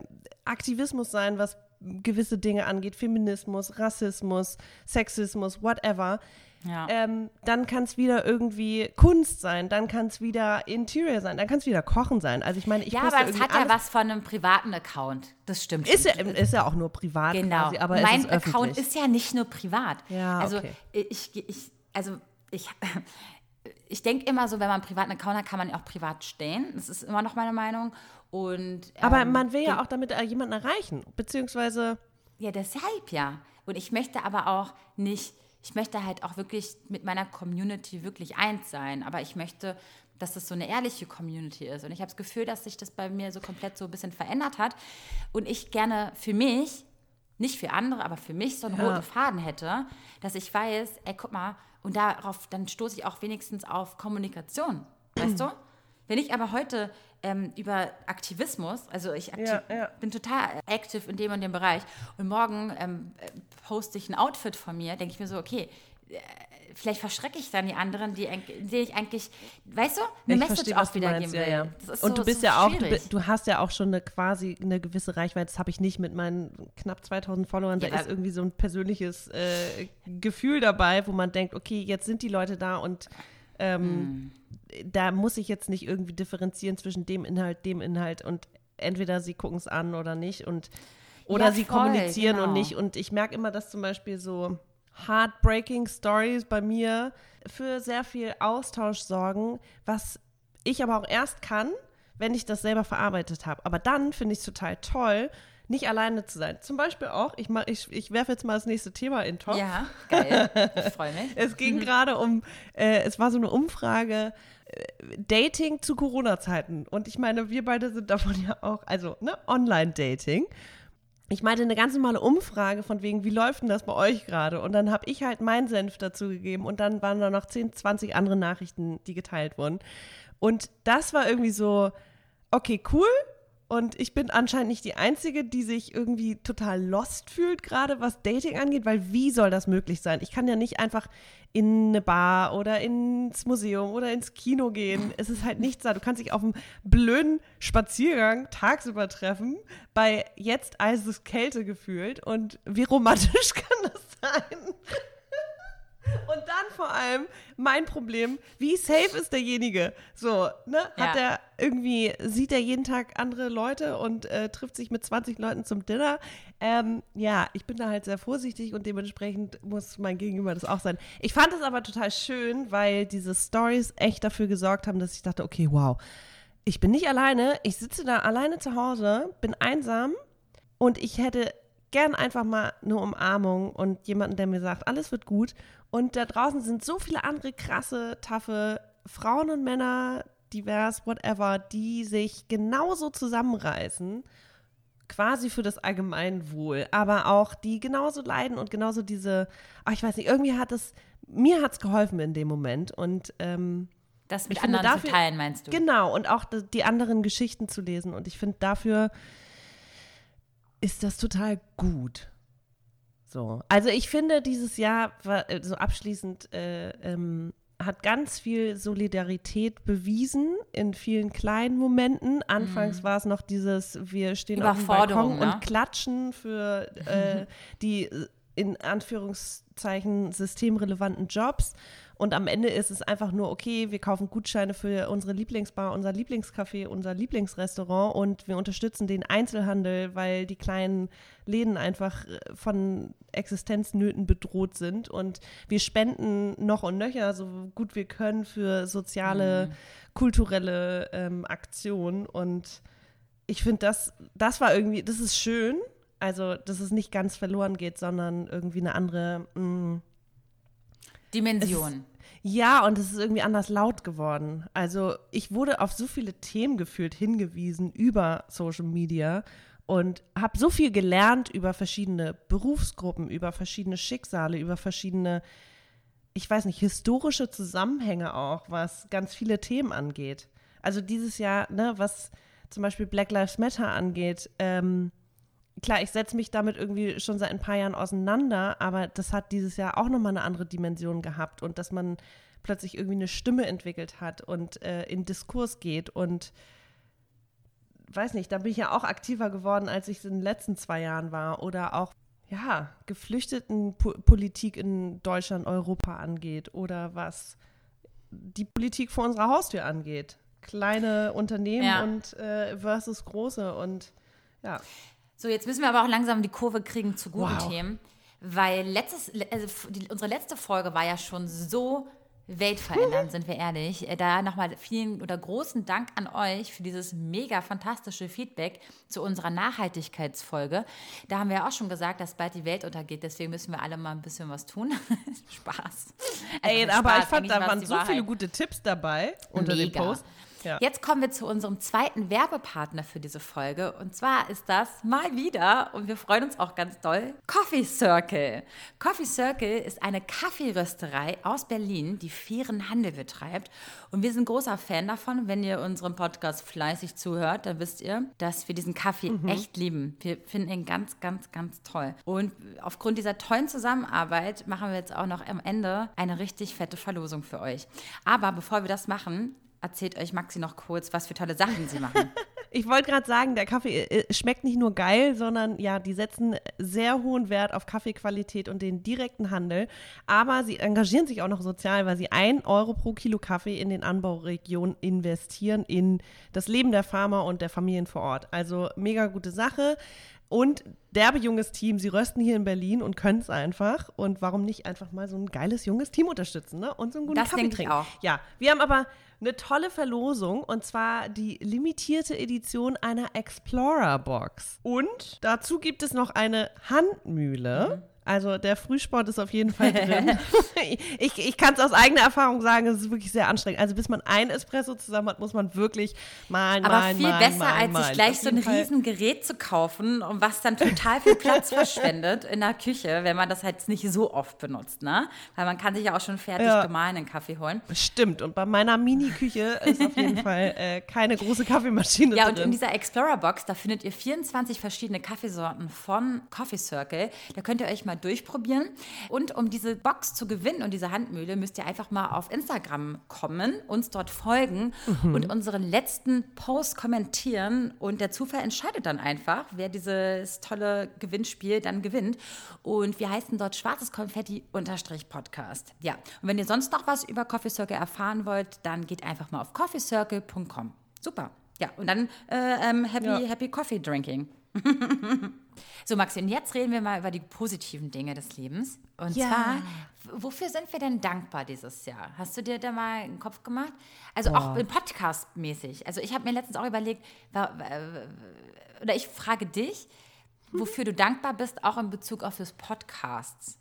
Aktivismus sein, was gewisse Dinge angeht, Feminismus, Rassismus, Sexismus, whatever. Ja. Ähm, dann kann es wieder irgendwie Kunst sein, dann kann es wieder Interior sein, dann kann es wieder Kochen sein. Also ich meine, ich ja, aber es hat ja was von einem privaten Account. Das stimmt. Ist ja, ist ja auch nur privat Genau. quasi, aber mein ist Account öffentlich. ist ja nicht nur privat. Ja, also okay. ich, ich, also ich, ich denke immer so, wenn man einen privaten Account hat, kann man ihn auch privat stehen. Das ist immer noch meine Meinung. Und, aber ähm, man will ja auch damit äh, jemanden erreichen, beziehungsweise Ja, deshalb ja. Und ich möchte aber auch nicht, ich möchte halt auch wirklich mit meiner Community wirklich eins sein. Aber ich möchte, dass das so eine ehrliche Community ist. Und ich habe das Gefühl, dass sich das bei mir so komplett so ein bisschen verändert hat. Und ich gerne für mich, nicht für andere, aber für mich so einen Ja. roten Faden hätte, dass ich weiß, ey, guck mal, und darauf, dann stoße ich auch wenigstens auf Kommunikation. Weißt du? Wenn ich aber heute ähm, über Aktivismus, also ich aktiv, Ja, ja. bin total aktiv in dem und dem Bereich und morgen ähm, äh, poste ich ein Outfit von mir, denke ich mir so, okay, äh, vielleicht verschrecke ich dann die anderen, die, denen ich eigentlich, weißt du, eine ich Message verstehe, auch wiedergeben will. ja, ja. Und so, du bist so ja auch, du, du hast ja auch schon eine quasi eine gewisse Reichweite. Das habe ich nicht mit meinen knapp 2000 Followern. Da Ja, ist irgendwie so ein persönliches äh, Gefühl dabei, wo man denkt, okay, jetzt sind die Leute da und ähm, Hm. da muss ich jetzt nicht irgendwie differenzieren zwischen dem Inhalt, dem Inhalt und entweder sie gucken es an oder nicht und oder Ja, sie voll, kommunizieren und genau. nicht. Und ich merke immer, dass zum Beispiel so heartbreaking Stories bei mir für sehr viel Austausch sorgen, was ich aber auch erst kann, wenn ich das selber verarbeitet habe. Aber dann finde ich es total toll, nicht alleine zu sein. Zum Beispiel auch, ich, mach- ich, ich werfe jetzt mal das nächste Thema in den Topf. Ja, geil. Ich freue mich. Es ging gerade um, äh, es war so eine Umfrage, äh, Dating zu Corona-Zeiten. Und ich meine, wir beide sind davon ja auch, also ne, Online-Dating. Ich meinte eine ganz normale Umfrage von wegen, wie läuft denn das bei euch gerade? Und dann habe ich halt meinen Senf dazu gegeben und dann waren da noch 10, 20 andere Nachrichten, die geteilt wurden. Und das war irgendwie so, okay, cool. Und ich bin anscheinend nicht die Einzige, die sich irgendwie total lost fühlt, gerade was Dating angeht, weil wie soll das möglich sein? Ich kann ja nicht einfach in eine Bar oder ins Museum oder ins Kino gehen. Es ist halt nichts da. Du kannst dich auf einem blöden Spaziergang tagsüber treffen, bei jetzt eises Kälte gefühlt. Und wie romantisch kann das sein? Und dann vor allem mein Problem, wie safe ist derjenige? So, ne? Hat Ja. er irgendwie, sieht er jeden Tag andere Leute und äh, trifft sich mit 20 Leuten zum Dinner? Ähm, ja, ich bin da halt sehr vorsichtig und dementsprechend muss mein Gegenüber das auch sein. Ich fand es aber total schön, weil diese Stories echt dafür gesorgt haben, dass ich dachte, okay, wow, ich bin nicht alleine, ich sitze da alleine zu Hause, bin einsam und ich hätte gern einfach mal eine Umarmung und jemanden, der mir sagt, alles wird gut. Und da draußen sind so viele andere krasse, taffe Frauen und Männer, divers, whatever, die sich genauso zusammenreißen, quasi für das Allgemeinwohl, aber auch die genauso leiden und genauso diese, ach, ich weiß nicht, irgendwie hat es, mir hat es geholfen in dem Moment und ähm, Das mit Ich finde, anderen dafür- zu teilen, meinst du? Genau, und auch die anderen Geschichten zu lesen. Und ich finde, dafür ist das total gut. So. Also ich finde, dieses Jahr war äh, so abschließend äh, ähm, hat ganz viel Solidarität bewiesen in vielen kleinen Momenten. Anfangs war es noch dieses, wir stehen auf dem Balkon ne? und klatschen für äh, die äh, in Anführungszeichen systemrelevanten Jobs. Und am Ende ist es einfach nur, okay, wir kaufen Gutscheine für unsere Lieblingsbar, unser Lieblingscafé, unser Lieblingsrestaurant und wir unterstützen den Einzelhandel, weil die kleinen Läden einfach äh, von Existenznöten bedroht sind. Und wir spenden noch und nöcher, so gut wir können, für soziale, kulturelle ähm, Aktionen. Und ich finde, das, das war irgendwie, das ist schön. Also, dass es nicht ganz verloren geht, sondern irgendwie eine andere. mm, Mh, Dimension. Ja, und es ist irgendwie anders laut geworden. Also ich wurde auf so viele Themen gefühlt hingewiesen über Social Media und habe so viel gelernt über verschiedene Berufsgruppen, über verschiedene Schicksale, über verschiedene ich weiß nicht, historische Zusammenhänge auch, was ganz viele Themen angeht. Also dieses Jahr, ne, was zum Beispiel Black Lives Matter angeht, ähm, klar, ich setze mich damit irgendwie schon seit ein paar Jahren auseinander, aber das hat dieses Jahr auch nochmal eine andere Dimension gehabt und dass man plötzlich irgendwie eine Stimme entwickelt hat und äh, in Diskurs geht und weiß nicht, da bin ich ja auch aktiver geworden, als ich es in den letzten zwei Jahren war oder auch ja, Geflüchtetenpolitik in Deutschland, Europa angeht oder was die Politik vor unserer Haustür angeht. Kleine Unternehmen Ja. und äh, versus große und ja. So, jetzt müssen wir aber auch langsam die Kurve kriegen zu guten Wow. Themen. Weil letztes, also die, unsere letzte Folge war ja schon so weltverändernd, sind wir ehrlich. Äh, Da nochmal vielen oder großen Dank an euch für dieses mega fantastische Feedback zu unserer Nachhaltigkeitsfolge. Da haben wir ja auch schon gesagt, dass bald die Welt untergeht, deswegen müssen wir alle mal ein bisschen was tun. Spaß. Ey, Also aber Spaß, ich fand, da waren so viele Wahrheit. gute Tipps dabei unter dem Mega. Post. Ja. Jetzt kommen wir zu unserem zweiten Werbepartner für diese Folge. Und zwar ist das mal wieder, und wir freuen uns auch ganz doll, Coffee Circle. Coffee Circle ist eine Kaffeerösterei aus Berlin, die fairen Handel betreibt. Und wir sind großer Fan davon. Wenn ihr unserem Podcast fleißig zuhört, dann wisst ihr, dass wir diesen Kaffee echt lieben. Wir finden ihn ganz, ganz, ganz toll. Und aufgrund dieser tollen Zusammenarbeit machen wir jetzt auch noch am Ende eine richtig fette Verlosung für euch. Aber bevor wir das machen, erzählt euch Maxi noch kurz, was für tolle Sachen sie machen. Ich wollte gerade sagen, der Kaffee äh, schmeckt nicht nur geil, sondern ja, die setzen sehr hohen Wert auf Kaffeequalität und den direkten Handel. Aber sie engagieren sich auch noch sozial, weil sie ein Euro pro Kilo Kaffee in den Anbauregionen investieren in das Leben der Farmer und der Familien vor Ort. Also mega gute Sache. Und derbe junges Team, sie rösten hier in Berlin und können es einfach. Und warum nicht einfach mal so ein geiles junges Team unterstützen, ne? Und so einen guten Das Kaffee denk ich trinken. auch. Ja, wir haben aber eine tolle Verlosung und zwar die limitierte Edition einer Explorer Box. Und dazu gibt es noch eine Handmühle. Also der Frühsport ist auf jeden Fall drin. ich ich kann es aus eigener Erfahrung sagen, es ist wirklich sehr anstrengend. Also bis man ein Espresso zusammen hat, muss man wirklich malen, Aber malen, viel malen, besser, malen, als malen. sich gleich so ein jeden Fall. riesen Gerät zu kaufen, und was dann total viel Platz verschwendet in der Küche, wenn man das halt nicht so oft benutzt, ne? Weil man kann sich ja auch schon fertig Ja. gemahlenen Kaffee holen. Stimmt. Und bei meiner Mini-Küche ist auf jeden Fall äh, keine große Kaffeemaschine Ja, und drin. in dieser Explorer Box, da findet ihr 24 verschiedene Kaffeesorten von Coffee Circle. Da könnt ihr euch mal durchprobieren. Und um diese Box zu gewinnen und diese Handmühle, müsst ihr einfach mal auf Instagram kommen, uns dort folgen Mhm. und unseren letzten Post kommentieren. Und der Zufall entscheidet dann einfach, wer dieses tolle Gewinnspiel dann gewinnt. Und wir heißen dort schwarzes Konfetti unterstrich Podcast. Ja, und wenn ihr sonst noch was über Coffee Circle erfahren wollt, dann geht einfach mal auf coffeecircle.com. Super. Ja, und dann äh, ähm, happy, Ja. happy Coffee Drinking. so, Maxi, und jetzt reden wir mal über die positiven Dinge des Lebens. Und Ja. zwar, wofür sind wir denn dankbar dieses Jahr? Hast du dir da mal einen Kopf gemacht? Also auch Podcast-mäßig. Also ich habe mir letztens auch überlegt, oder ich frage dich, wofür du dankbar bist, auch in Bezug auf das Podcasts.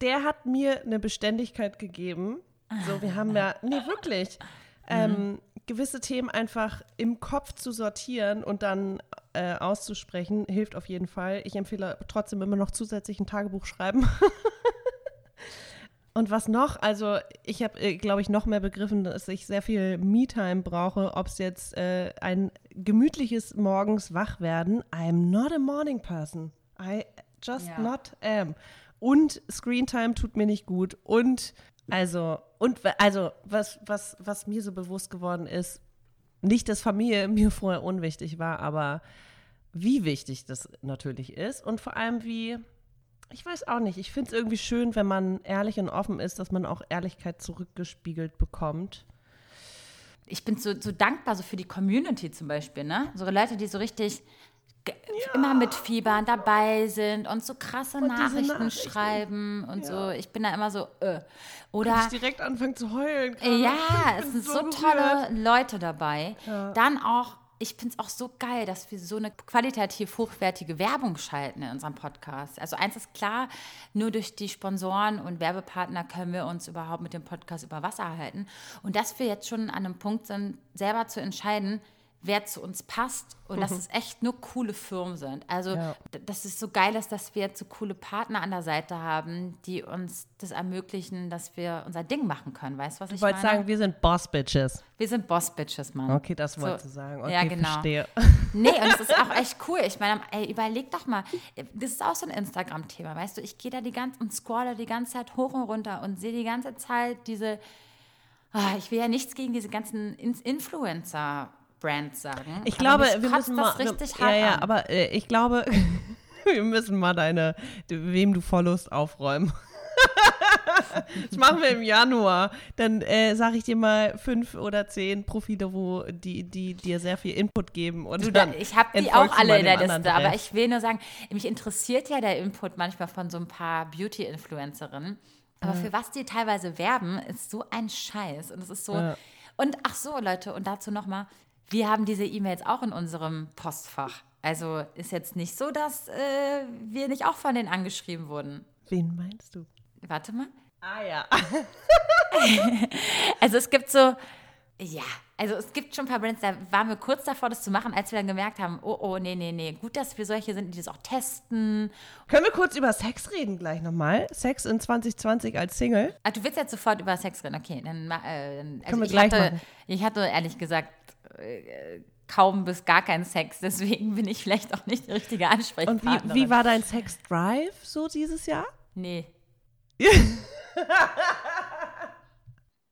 der hat mir eine Beständigkeit gegeben. So, wir haben ja, nee, wirklich, ähm, gewisse Themen einfach im Kopf zu sortieren und dann äh, auszusprechen, hilft auf jeden Fall. Ich empfehle trotzdem immer noch zusätzlich ein Tagebuch schreiben. Und was noch? Also ich habe, äh, glaube ich, noch mehr begriffen, dass ich sehr viel Me-Time brauche, ob es jetzt äh, ein gemütliches morgens Wachwerden. I'm not a morning person. I just Ja. not am. Und Screentime tut mir nicht gut. Und also, und also, was, was, was mir so bewusst geworden ist, nicht, dass Familie mir vorher unwichtig war, aber wie wichtig das natürlich ist und vor allem wie, ich weiß auch nicht, ich finde es irgendwie schön, wenn man ehrlich und offen ist, dass man auch Ehrlichkeit zurückgespiegelt bekommt. ich bin so, so dankbar so für die Community zum Beispiel, ne? So Leute, die so richtig ge- immer mit Fiebern dabei sind und so krasse Und Nachrichten, Nachrichten. schreiben und so. Ich bin da immer so, äh. Ich Oder, direkt anfangen zu heulen. gerade. ja, Ich es sind so, gerührt. tolle Leute dabei. Dann auch, ich finde es auch so geil, dass wir so eine qualitativ hochwertige Werbung schalten in unserem Podcast. Also eins ist klar, nur durch die Sponsoren und Werbepartner können wir uns überhaupt mit dem Podcast über Wasser halten. Und dass wir jetzt schon an einem Punkt sind, selber zu entscheiden, wer zu uns passt und dass es echt nur coole Firmen sind. Also, Ja. d- dass es so geil ist, dass wir jetzt so coole Partner an der Seite haben, die uns das ermöglichen, dass wir unser Ding machen können. Weißt du, was ich Ich wollte meine? sagen, wir sind Boss-Bitches. wir sind Boss-Bitches, Mann. Okay, das So, wolltest du sagen. Okay, ja, genau. verstehe. Nee, und es ist auch echt cool. Ich meine, ey, überleg doch mal, das ist auch so ein Instagram-Thema, weißt du, ich gehe da die ganze und scrolle die ganze Zeit hoch und runter und sehe die ganze Zeit diese, ah, ich will ja nichts gegen diese ganzen In Influencer-Brands sagen. Ich glaube, wir müssen mal. richtig ja, ja, an. aber äh, ich glaube, wir müssen mal deine, wem du followst, aufräumen. das machen wir im Januar. Dann äh, sage ich dir mal fünf oder zehn Profile, wo die, die dir sehr viel Input geben. Und Du, dann da, ich habe die auch alle in der Liste, aber ich will nur sagen, mich interessiert ja der Input manchmal von so ein paar Beauty-Influencerinnen. Aber für was die teilweise werben, ist so ein Scheiß. Und es ist so. Ja. Und ach so, Leute, und dazu nochmal, wir haben diese E-Mails auch in unserem Postfach. Also ist jetzt nicht so, dass äh, wir nicht auch von denen angeschrieben wurden. Wen meinst du? Warte mal. Ah ja. Also es gibt so, ja, also es gibt schon ein paar Brands, da waren wir kurz davor, das zu machen, als wir dann gemerkt haben, oh, oh, nee, nee, nee, gut, dass wir solche sind, die das auch testen. Können wir kurz über Sex reden gleich nochmal? Sex in 2020 als Single? Ah, du willst jetzt sofort über Sex reden, okay, dann, äh, also wir ich gleich hatte, machen. ich hatte ehrlich gesagt kaum bis gar keinen Sex, deswegen bin ich vielleicht auch nicht die richtige Und Ansprechpartnerin. wie, wie war dein Sex-Drive so dieses Jahr? Nee.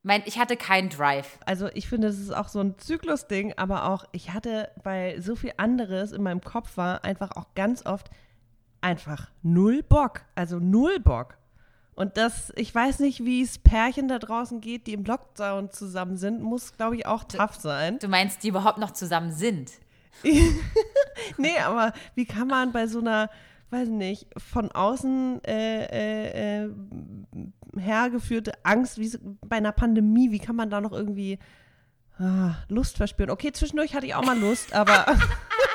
mein, ich hatte keinen Drive. Also ich finde, es ist auch so ein Zyklusding, aber auch ich hatte, weil so viel anderes in meinem Kopf war, einfach auch ganz oft einfach null Bock. Also null Bock. Und das, ich weiß nicht, wie es Pärchen da draußen geht, die im Lockdown zusammen sind, muss, glaube ich, auch tough sein. Du meinst, die überhaupt noch zusammen sind? Nee, aber wie kann man bei so einer, weiß nicht, von außen äh, äh, äh, hergeführte Angst, wie bei einer Pandemie, wie kann man da noch irgendwie ah, Lust verspüren? Okay, zwischendurch hatte ich auch mal Lust, aber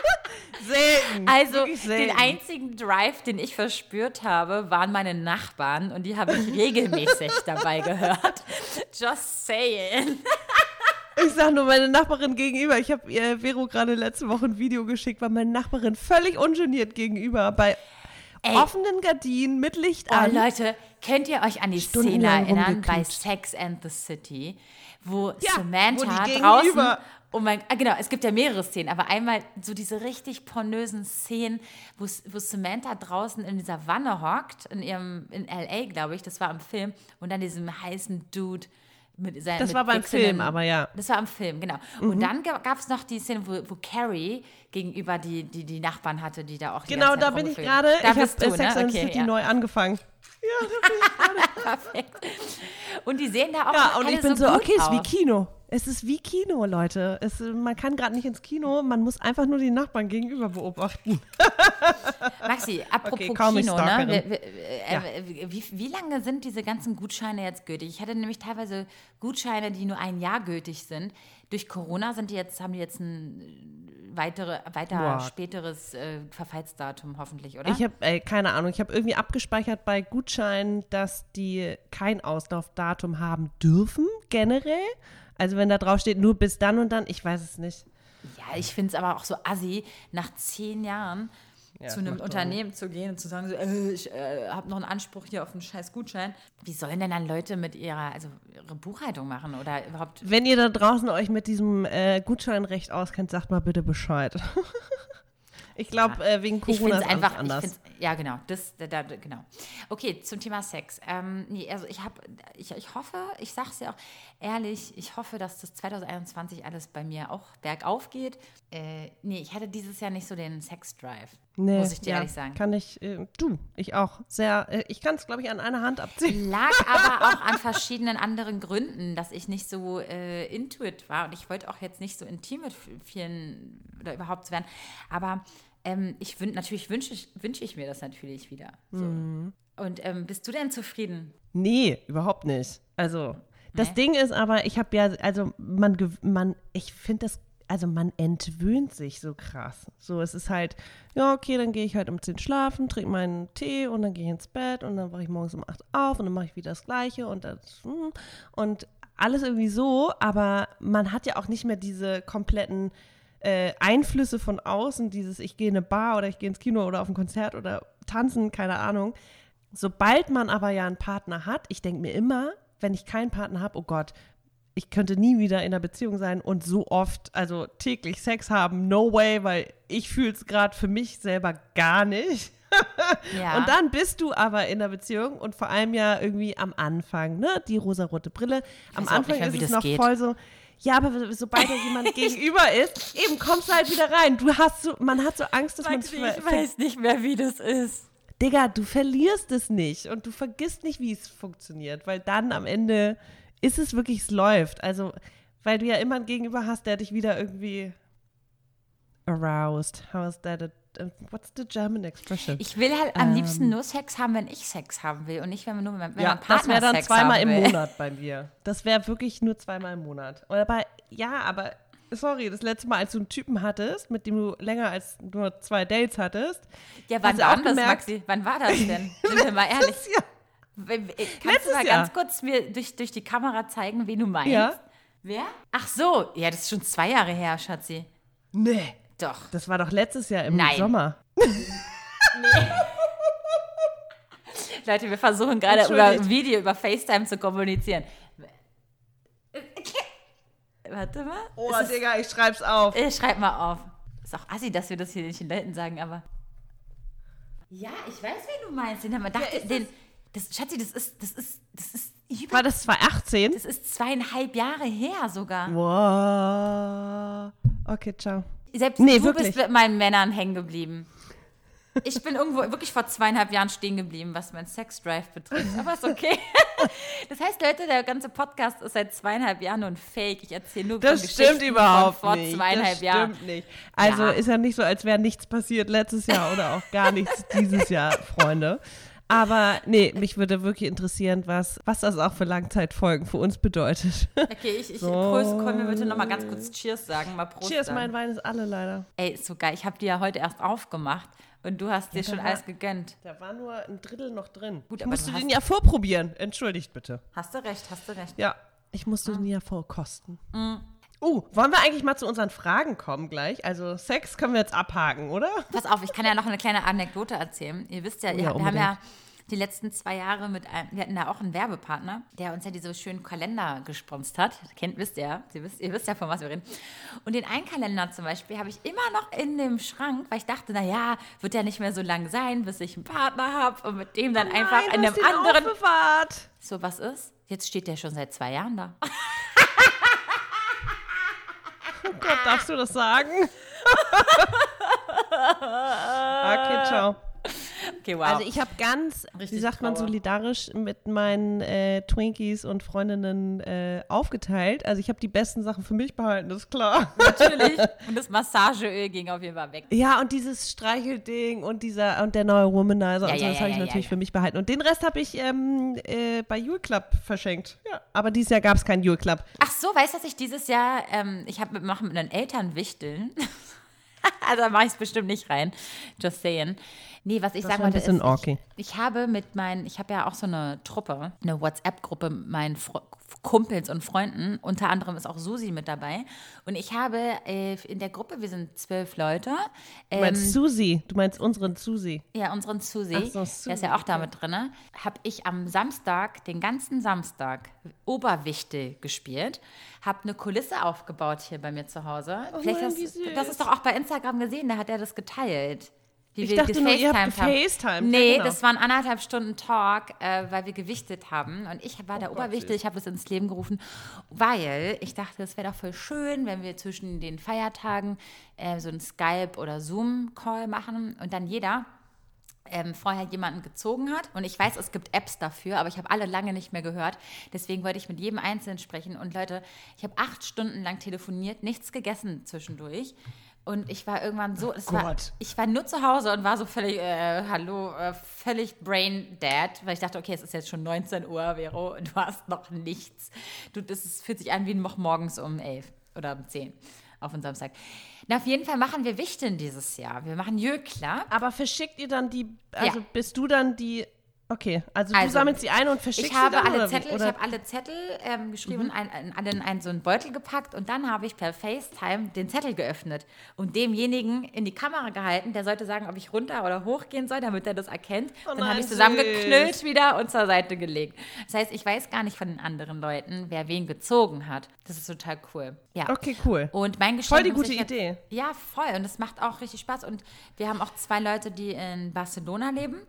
selten. Also selten. den einzigen Drive, den ich verspürt habe, waren meine Nachbarn und die habe ich regelmäßig dabei gehört. Just saying. Ich sag nur meine Nachbarin gegenüber. Ich habe ihr Vero gerade letzte Woche ein Video geschickt, war meine Nachbarin völlig ungeniert gegenüber bei Ey. offenen Gardinen mit Licht Oh, an. Leute, könnt ihr euch an die Szene erinnern bei. Sex and the City, wo Ja, Samantha wo draußen. Oh mein, ah, genau, es gibt ja mehrere Szenen, aber einmal so diese richtig pornösen Szenen, wo, wo Samantha draußen in dieser Wanne hockt, in ihrem, in L.A., glaube ich, das war im Film, und dann diesem heißen Dude mit seinen. Das mit war beim Film, aber ja. Das war im Film, genau. Mhm. Und dann gab es noch die Szene, wo, wo Carrie gegenüber die, die, die Nachbarn hatte, die da auch die Genau, da bin ich gerade. Ich habe Sex ne? and Okay, City ja. neu angefangen. Perfekt. Und die sehen da auch Ja, alle und ich bin so, gut okay, es ist wie. Kino. Es ist wie Kino, Leute. Es, man kann gerade nicht ins Kino, man muss einfach nur die Nachbarn gegenüber beobachten. Maxi, apropos Okay, Kino, ne? Stalkerin. Wie, wie, äh, wie, wie lange sind diese ganzen Gutscheine jetzt gültig? Ich hatte nämlich teilweise Gutscheine, die nur ein Jahr gültig sind. Durch Corona sind die jetzt, haben die jetzt ein weitere, weiter Boah. späteres äh, Verfallsdatum hoffentlich, oder? Ich habe, keine Ahnung, ich habe irgendwie abgespeichert bei Gutscheinen, dass die kein Auslaufdatum haben dürfen, generell. Also wenn da drauf steht, nur bis dann und dann, ich weiß es nicht. Ja, ich finde es aber auch so assi, nach zehn Jahren zu einem Unternehmen zu gehen und zu sagen, so, äh, ich äh, habe noch einen Anspruch hier auf einen scheiß Gutschein. Wie sollen denn dann Leute mit ihrer, also ihre Buchhaltung machen oder überhaupt Wenn ihr da draußen euch mit diesem äh, Gutscheinrecht auskennt, sagt mal bitte Bescheid. ich glaube, äh, wegen Ich Corona finde ist es einfach, anders. ich find's, ja genau, das, da, da, genau. Okay, zum Thema Sex. Ähm, nee, also ich habe, ich, ich hoffe, ich sage es ja auch ehrlich, ich hoffe, dass das 2021 alles bei mir auch bergauf geht. Äh, nee, ich hatte dieses Jahr nicht so den Sex-Drive, Nee, muss ich dir ja, ehrlich sagen. Kann ich, äh, du, ich auch. Sehr, äh, ich kann es, glaube ich, an einer Hand abziehen. Lag aber auch an verschiedenen anderen Gründen, dass ich nicht so äh, intuit war und ich wollte auch jetzt nicht so intim mit vielen oder überhaupt werden. Aber ähm, ich wün natürlich wünsche ich, wünsche ich mir das natürlich wieder. So. Mhm. Und ähm, bist du denn zufrieden? Nee, überhaupt nicht. Also, das Nee? Ding ist aber, ich habe ja, also man, man ich finde das, also man entwöhnt sich so krass. So, es ist halt, ja, okay, dann gehe ich halt um 10 schlafen, trinke meinen Tee und dann gehe ich ins Bett und dann wache ich morgens um 8 auf und dann mache ich wieder das Gleiche und das, hm, und alles irgendwie so, aber man hat ja auch nicht mehr diese kompletten äh, Einflüsse von außen, dieses ich gehe in eine Bar oder ich gehe ins Kino oder auf ein Konzert oder tanzen, keine Ahnung. Sobald man aber ja einen Partner hat, ich denke mir immer, wenn ich keinen Partner habe, oh Gott, ich könnte nie wieder in einer Beziehung sein und so oft, also täglich Sex haben, no way, weil ich fühle es gerade für mich selber gar nicht. Ja. Und dann bist du aber in der Beziehung und vor allem ja irgendwie am Anfang, ne? Die rosarote Brille. Am Anfang mehr, ist es noch geht. voll so. Ja, aber sobald da jemand gegenüber ist, eben kommst du halt wieder rein. Du hast so, man hat so Angst, dass man Maxi, ich weiß nicht mehr, wie das ist. Digga, du verlierst es nicht und du vergisst nicht, wie es funktioniert, weil dann am Ende ist es wirklich, es läuft. Also, weil du ja immer einen Gegenüber hast, der dich wieder irgendwie aroused. How is that? A, what's the German expression? Ich will halt am liebsten nur Sex haben, wenn ich Sex haben will und nicht, wenn, wir nur, wenn ja, mein Partner das wäre dann Sex zweimal haben im will. Monat bei mir. Das wäre wirklich nur zweimal im Monat. Oder bei, ja, aber sorry, das letzte Mal, als du einen Typen hattest, mit dem du länger als nur zwei Dates hattest, Ja, wann war das, gemerkt? Maxi? Wann war das denn? Sind wir mal ehrlich. ja, Wenn- Kannst Letztes du mal Jahr. ganz kurz mir durch, durch die Kamera zeigen, wen du meinst? Ja. Wer? Ach so, ja, das ist schon zwei Jahre her, Schatzi. nee, Doch. das war doch letztes Jahr im Nein. Sommer. Leute, wir versuchen gerade über. Video, über FaceTime zu kommunizieren. Warte mal. Oh, Ist Digga, ich schreib's auf. Äh, schreib mal auf. Ist auch assi, dass wir das hier nicht den Leuten sagen, aber. Ja, ich weiß, wen du meinst. Den haben wir dachte, ist den, das, Schatzi, das ist, das ist, das ist War das 2018? das ist zweieinhalb Jahre her sogar. Wow. Okay, ciao. Selbst Nee, du wirklich. bist mit meinen Männern hängen geblieben. Ich bin irgendwo wirklich vor zweieinhalb Jahren stehen geblieben, was mein Sexdrive betrifft. Aber ist okay. Das heißt, Leute, der ganze Podcast ist seit zweieinhalb Jahren nur ein Fake. Ich erzähle nur von Das Geschichten stimmt überhaupt von vor nicht. zweieinhalb das Jahren. stimmt nicht. Also Ja. ist ja nicht so, als wäre nichts passiert letztes Jahr oder auch gar nichts dieses Jahr, Freunde. Aber nee, mich würde wirklich interessieren, was, was das auch für Langzeitfolgen für uns bedeutet. Okay, ich, ich Prost, können wir bitte nochmal ganz kurz Cheers sagen? Mal Prost Cheers, sagen. mein Wein ist alle leider. Ey, ist so geil. Ich habe die ja heute erst aufgemacht und du hast dir schon war- alles gegönnt. Da war nur ein Drittel noch drin. Gut, ich aber musste du den ja vorprobieren. Entschuldigt bitte. Hast du recht, hast du recht. Ja, ich musste Ah. den ja vorkosten. Mm. Uh, wollen wir eigentlich mal zu unseren Fragen kommen gleich? Also Sex können wir jetzt abhaken, oder? Pass auf, ich kann ja noch eine kleine Anekdote erzählen. Ihr wisst ja, Oh ja, wir haben ja die letzten zwei Jahre mit einem, wir hatten ja auch einen Werbepartner, der uns ja diese schönen Kalender gesponsert hat. Kennt, wisst ihr ja. Ihr wisst, ihr wisst ja, von was wir reden. Und den einen Kalender zum Beispiel habe ich immer noch in dem Schrank, weil ich dachte, naja, wird ja nicht mehr so lang sein, bis ich einen Partner habe und mit dem dann einfach Nein, in du einem anderen. Aufbewahrt. So, was ist? Jetzt steht der schon seit zwei Jahren da. Oh Gott, darfst du das sagen? okay, ciao. Okay, wow. Also ich habe ganz, wie Richtig sagt man, Trauer. solidarisch mit meinen äh, Twinkies und Freundinnen äh, aufgeteilt. Also ich habe die besten Sachen für mich behalten, das ist klar. Natürlich. Und das Massageöl ging auf jeden Fall weg. Ja, und dieses Streichelding und dieser und der neue Womanizer Ja, und so, ja, das ja, habe ich natürlich für mich behalten. Und den Rest habe ich ähm, äh, bei Jule Club verschenkt. Ja, aber dieses Jahr gab es keinen Jule Club. Ach so, weißt du, dass ich dieses Jahr, ähm, ich habe mache mit den Eltern wichteln. also da mache ich es bestimmt nicht rein. Just saying. Nee, was ich Das sagen wollte, ist, ich, ich habe mit meinen, ich habe ja auch so eine Truppe, eine WhatsApp-Gruppe meinen Fro Kumpels und Freunden. Unter anderem ist auch Susi mit dabei. Und ich habe äh, in der Gruppe, wir sind zwölf Leute. Du Ähm, meinst Susi, du meinst unseren Susi. ja, unseren Susi, Ach so, Susi, der ist ja auch da mit drin, habe ich am Samstag, den ganzen Samstag, Oberwichtel gespielt, habe eine Kulisse aufgebaut hier bei mir zu Hause. Vielleicht Mann, hast, das ist doch auch bei Instagram gesehen, da hat er das geteilt. Wie Ich dachte nur, ihr habt gefacetimed gefacetimed, ja, Nee, genau. das waren anderthalb Stunden Talk, äh, weil wir gewichtet haben. Und ich Oh war der Oberwichtel, ich habe das ins Leben gerufen, weil ich dachte, es wäre doch voll schön, wenn wir zwischen den Feiertagen äh, so einen Skype- oder Zoom-Call machen und dann jeder ähm, vorher jemanden gezogen hat. Und ich weiß, es gibt Apps dafür, aber ich habe alle lange nicht mehr gehört. Deswegen wollte ich mit jedem Einzelnen sprechen. Und Leute, ich habe acht Stunden lang telefoniert, nichts gegessen zwischendurch. Und ich war irgendwann so, es war, ich war nur zu Hause und war so völlig, äh, hallo, äh, völlig brain dead, weil ich dachte, okay, es ist jetzt schon 19 Uhr, Vero, und du hast noch nichts. Du, das ist, fühlt sich an wie noch morgens um 11 oder um 10 auf dem Samstag. Na, auf jeden Fall machen wir Wichteln dieses Jahr. Wir machen Jökler. Aber verschickt ihr dann die, also Ja. bist du dann die, Okay, also, du Also, sammelst die ein und verschickst Ich habe sie dann, alle oder? Zettel, ich Oder- habe alle Zettel ähm, geschrieben, ein, alle in einen so einen Beutel gepackt und dann habe ich per FaceTime den Zettel geöffnet und demjenigen in die Kamera gehalten, der sollte sagen, ob ich runter oder hoch gehen soll, damit er das erkennt. Oh dann habe ich zusammengeknüllt wieder und zur Seite gelegt. Das heißt, ich weiß gar nicht von den anderen Leuten, wer wen gezogen hat. Das ist total cool. Ja. Okay, cool. Und mein Geschenk Voll die gute ich Idee. Ja, voll. Und es macht auch richtig Spaß. Und wir haben auch zwei Leute, die in Barcelona leben.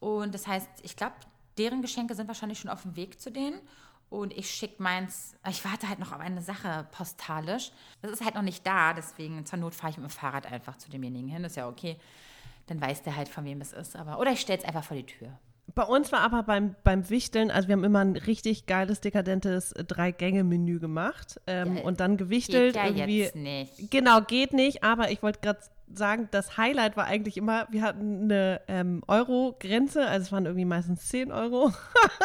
Und das heißt, ich glaube, deren Geschenke sind wahrscheinlich schon auf dem Weg zu denen. Und ich schicke meins, ich warte halt noch auf eine Sache postalisch. Das ist halt noch nicht da, deswegen zur Not fahre ich mit dem Fahrrad einfach zu demjenigen hin. Das ist ja okay. Dann weiß der halt, von wem es ist. Aber, oder ich stelle es einfach vor die Tür. Bei uns war aber beim, beim Wichteln, also wir haben immer ein richtig geiles, dekadentes Drei-Gänge-Menü gemacht ähm, Ja, und dann gewichtelt. Geht ja irgendwie. jetzt nicht. Genau, geht nicht, aber ich wollte gerade sagen, das Highlight war eigentlich immer, wir hatten eine ähm, Euro-Grenze, also es waren irgendwie meistens 10 Euro.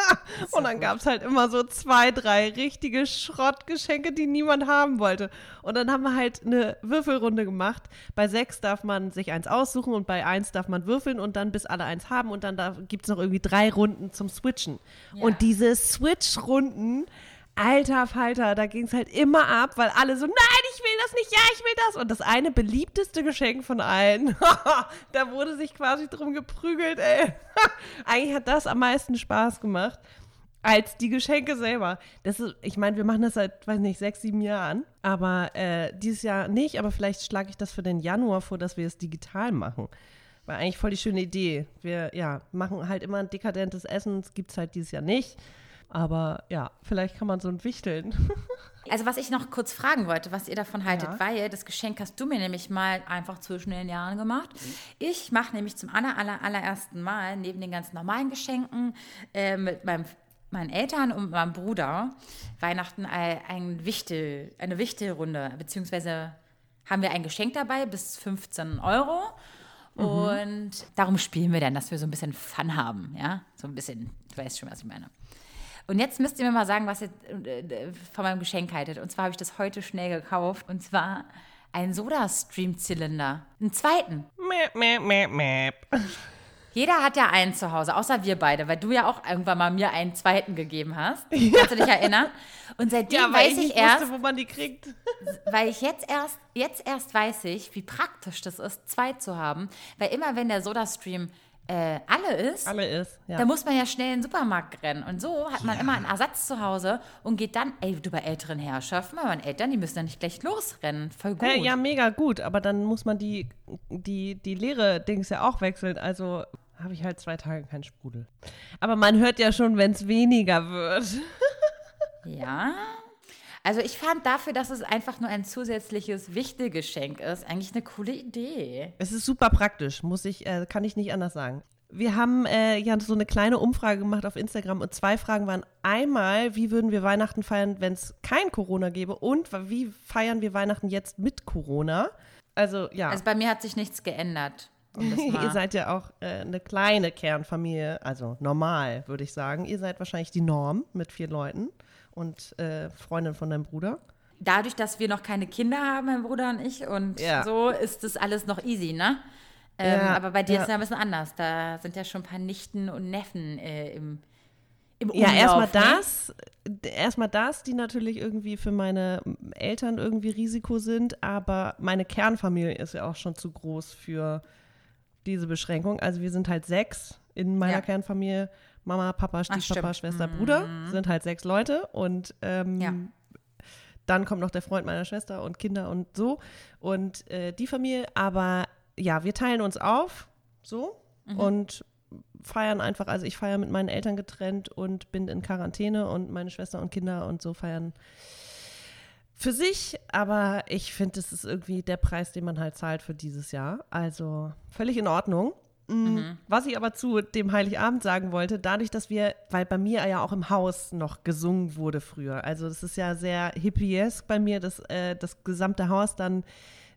und dann gab es halt immer so zwei, drei richtige Schrottgeschenke, die niemand haben wollte. Und dann haben wir halt eine Würfelrunde gemacht. Bei sechs darf man sich eins aussuchen und bei eins darf man würfeln und dann bis alle eins haben und dann gibt es noch irgendwie drei Runden zum Switchen. Und diese Switch-Runden, Alter Falter, da ging es halt immer ab, weil alle so, nein, ich will das nicht, ja, ich will das. Und das eine beliebteste Geschenk von allen, da wurde sich quasi drum geprügelt, ey. Eigentlich hat das am meisten Spaß gemacht als die Geschenke selber. Das ist, ich meine, wir machen das seit, weiß nicht, sechs, sieben Jahren. Aber äh, dieses Jahr nicht, aber vielleicht schlage ich das für den Januar vor, dass wir es digital machen. War eigentlich voll die schöne Idee. Wir, ja, machen halt immer ein dekadentes Essen. Gibt es halt dieses Jahr nicht. Aber ja, vielleicht kann man so ein Wichteln. Also was ich noch kurz fragen wollte, was ihr davon haltet, Ja. weil das Geschenk hast du mir nämlich mal einfach zwischen den Jahren gemacht. Ich mache nämlich zum aller, aller, allerersten Mal neben den ganz normalen Geschenken äh, mit meinem, meinen Eltern und meinem Bruder Weihnachten ein, Wichtel, eine Wichtelrunde, beziehungsweise haben wir ein Geschenk dabei bis 15 Euro. Und darum spielen wir dann, dass wir so ein bisschen Fun haben, ja, so ein bisschen, du weißt schon, was ich meine. Und jetzt müsst ihr mir mal sagen, was ihr äh, von meinem Geschenk haltet. Und zwar habe ich das heute schnell gekauft. Und zwar einen Soda-Stream-Zylinder. Einen zweiten. Mäp, mäp, mäp, mäp. Jeder hat ja einen zu Hause, außer wir beide, weil du ja auch irgendwann mal mir einen zweiten gegeben hast. Kannst du dich erinnern? Und seitdem Ja, weiß ich ich nicht erst, wusste, wo man die kriegt. weil ich jetzt erst, jetzt erst weiß ich, wie praktisch das ist, zwei zu haben. Weil immer wenn der Soda-Stream äh, alle ist, Alle ist, ja. da muss man ja schnell in den Supermarkt rennen. Und so hat man immer einen Ersatz zu Hause und geht dann, ey, du bei älteren Herrschaften, bei meinen Eltern, die müssen dann nicht gleich losrennen. Voll gut. Hä, ja, mega gut, aber dann muss man die, die, die leere Dings ja auch wechseln. Also habe ich halt zwei Tage keinen Sprudel. Aber man hört ja schon, wenn es weniger wird. Ja. Also ich fand dafür, dass es einfach nur ein zusätzliches Wichtelgeschenk ist, eigentlich eine coole Idee. Es ist super praktisch, muss ich, äh, kann ich nicht anders sagen. Wir haben äh, ja so eine kleine Umfrage gemacht auf Instagram und zwei Fragen waren einmal, wie würden wir Weihnachten feiern, wenn es kein Corona gäbe und wie feiern wir Weihnachten jetzt mit Corona? Also ja, Also bei mir hat sich nichts geändert. Ihr seid ja auch äh, eine kleine Kernfamilie, also normal würde ich sagen. Ihr seid wahrscheinlich die Norm mit vier Leuten und äh, Freundin von deinem Bruder. Dadurch, dass wir noch keine Kinder haben, mein Bruder und ich, und Ja. so ist das alles noch easy, ne? Ähm, Ja, aber bei dir ja. ist es ja ein bisschen anders. Da sind ja schon ein paar Nichten und Neffen äh, im, im Ja, Umlauf. erstmal ne? das, erstmal das, die natürlich irgendwie für meine Eltern irgendwie Risiko sind, aber meine Kernfamilie ist ja auch schon zu groß für diese Beschränkung. Also wir sind halt sechs in meiner Ja. Kernfamilie. Mama, Papa, Stiefpapa, stimmt. Schwester, Bruder sind halt sechs Leute und ähm, Ja. dann kommt noch der Freund meiner Schwester und Kinder und so und äh, die Familie. Aber ja, wir teilen uns auf, so und feiern einfach. Also ich feiere mit meinen Eltern getrennt und bin in Quarantäne und meine Schwester und Kinder und so feiern für sich. Aber ich finde, das ist irgendwie der Preis, den man halt zahlt für dieses Jahr. Also völlig in Ordnung. Mm, Was ich aber zu dem Heiligabend sagen wollte, dadurch, dass wir, weil bei mir ja auch im Haus noch gesungen wurde früher, also das ist ja sehr hippiesk bei mir, dass äh, das gesamte Haus dann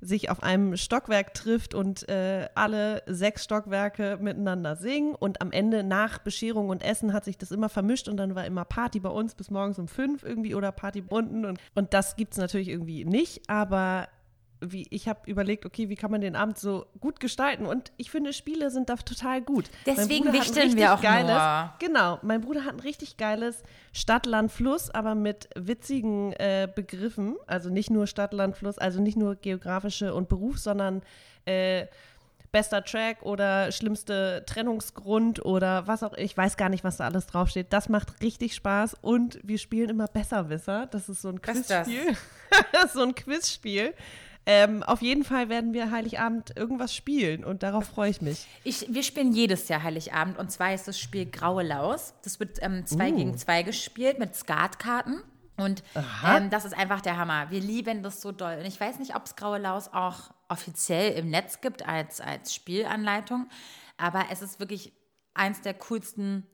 sich auf einem Stockwerk trifft und äh, alle sechs Stockwerke miteinander singen. Und am Ende nach Bescherung und Essen hat sich das immer vermischt und dann war immer Party bei uns bis morgens um fünf irgendwie oder Party unten. Und, und das gibt es natürlich irgendwie nicht, aber wie ich habe überlegt, okay, wie kann man den Abend so gut gestalten? Und ich finde, Spiele sind da total gut. Deswegen wichteln wir auch geiles, nur. Genau, mein Bruder hat ein richtig geiles Stadt, Land, Fluss, aber mit witzigen äh, Begriffen. Also nicht nur Stadt, Land, Fluss, also nicht nur geografische und Beruf, sondern äh, bester Track oder schlimmste Trennungsgrund oder was auch, ich weiß gar nicht, was da alles draufsteht. Das macht richtig Spaß und wir spielen immer Besserwisser. Das ist so ein? Quizspiel. Das ist so ein Quizspiel. Ähm, auf jeden Fall werden wir Heiligabend irgendwas spielen und darauf freue ich mich. Ich, wir spielen jedes Jahr Heiligabend und zwar ist das Spiel Graue Laus. Das wird ähm, zwei gegen zwei gespielt mit Skatkarten. Und ähm, das ist einfach der Hammer. Wir lieben das so doll. Und ich weiß nicht, ob es Graue Laus auch offiziell im Netz gibt als, als Spielanleitung, aber es ist wirklich eins der coolsten,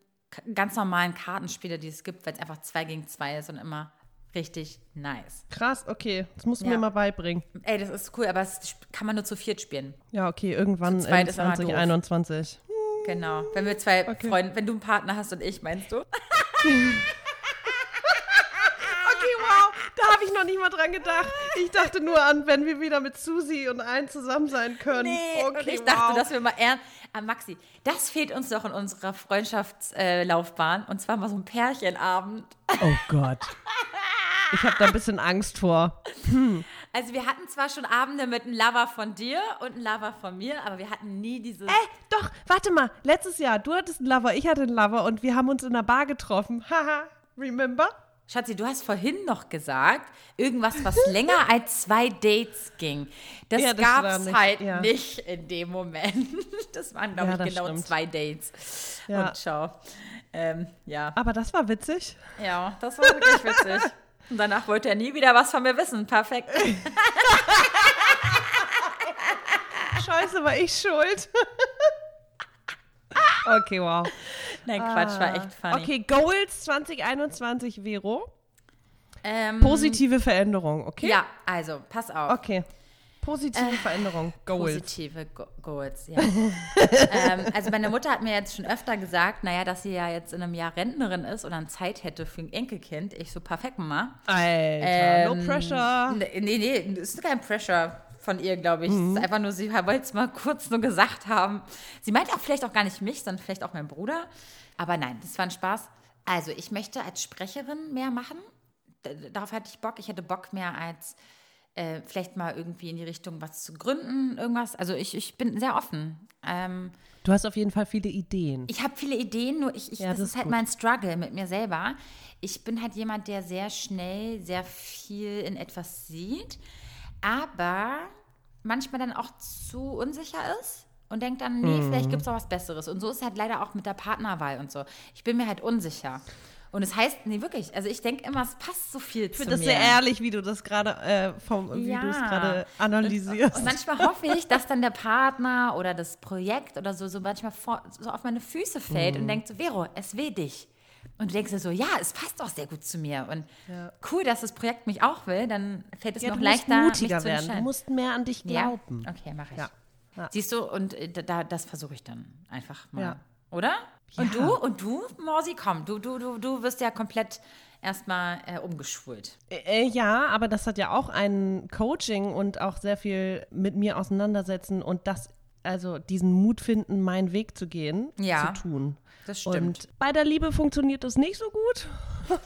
ganz normalen Kartenspiele, die es gibt, weil es einfach zwei gegen zwei ist und immer richtig nice. Krass, okay, das musst du Ja. mir mal beibringen. Ey, das ist cool, aber es kann man nur zu viert spielen. Ja, okay, irgendwann Zu zweit in ist immer doof. 2021. Genau. Wenn wir zwei Okay. Freunde, wenn du einen Partner hast und ich, meinst du? Okay, wow, da habe ich noch nicht mal dran gedacht. Ich dachte nur an, wenn wir wieder mit Susi und allen zusammen sein können. Nee, okay, und ich dachte, wow. dass wir mal eher. Ah, Maxi, das fehlt uns doch in unserer Freundschaftslaufbahn. und zwar mal so ein Pärchenabend. Oh Gott. Ich habe da ein bisschen Angst vor. Also wir hatten zwar schon Abende mit einem Lover von dir und einem Lover von mir, aber wir hatten nie dieses. Äh, doch, warte mal. Letztes Jahr, du hattest einen Lover, ich hatte einen Lover und wir haben uns in der Bar getroffen. Haha, remember? Schatzi, du hast vorhin noch gesagt, irgendwas, was länger als zwei Dates ging. Das, Ja, das gab es halt ja. nicht in dem Moment. Das waren, glaube Ja, ich, genau stimmt. zwei Dates. Ja. Und ciao. Ähm, ja. Aber das war witzig. Ja, das war wirklich witzig. Und danach wollte er nie wieder was von mir wissen. Perfekt. Scheiße, war ich schuld. okay, wow. Nein, Quatsch, war echt funny. Ah. Okay, Goals 2021, Vero. Ähm, Positive Veränderung, okay? Ja, also, pass auf. Okay. Positive Veränderung, Goals. Positive Go Goals, ja. ähm, also meine Mutter hat mir jetzt schon öfter gesagt, naja, dass sie ja jetzt in einem Jahr Rentnerin ist und dann Zeit hätte für ein Enkelkind. Ich so, perfekt, Mama. Alter, no Ähm, pressure. Nee, nee, nee, das ist kein Pressure von ihr, glaube ich. Mhm. Es ist einfach nur, sie wollte es mal kurz nur gesagt haben. Sie meint auch vielleicht auch gar nicht mich, sondern vielleicht auch meinen Bruder. Aber nein, das war ein Spaß. Also, ich möchte als Sprecherin mehr machen. Darauf hatte ich Bock. Ich hätte Bock mehr als äh, vielleicht mal irgendwie in die Richtung was zu gründen, irgendwas. Also, ich, ich bin sehr offen. Ähm, Du hast auf jeden Fall viele Ideen. ich habe viele Ideen, nur ich, ich Ja, das, das ist halt gut. mein Struggle mit mir selber. Ich bin halt jemand, der sehr schnell sehr viel in etwas sieht, aber manchmal dann auch zu unsicher ist und denkt dann, nee, Mhm. vielleicht gibt es auch was Besseres. Und so ist es halt leider auch mit der Partnerwahl und so. Ich bin mir halt unsicher. Und es heißt, nee, wirklich, also ich denke immer, es passt so viel Ich zu finde mir. das sehr ehrlich, wie du das gerade äh, vom, wie du es gerade analysierst. Und manchmal hoffe ich, dass dann der Partner oder das Projekt oder so, so manchmal vor, so auf meine Füße fällt Mhm. und denkt so, Vero, es will dich. Und du denkst dir so, ja, es passt auch sehr gut zu mir. Und cool, dass das Projekt mich auch will, dann fällt es ja, noch du musst leichter, mutiger mich zu werden. Du musst mehr an dich ja? glauben. Okay, mache ich. Ja. Ja. Siehst du, und äh, da, das versuche ich dann einfach mal. Ja. Und du, und du, Morsi, komm, du, du, du, du wirst ja komplett erstmal äh, umgeschult. Äh, ja, aber das hat ja auch ein Coaching und auch sehr viel mit mir auseinandersetzen und das, also diesen Mut finden, meinen Weg zu gehen, Ja, zu tun. Das stimmt. Und bei der Liebe funktioniert das nicht so gut.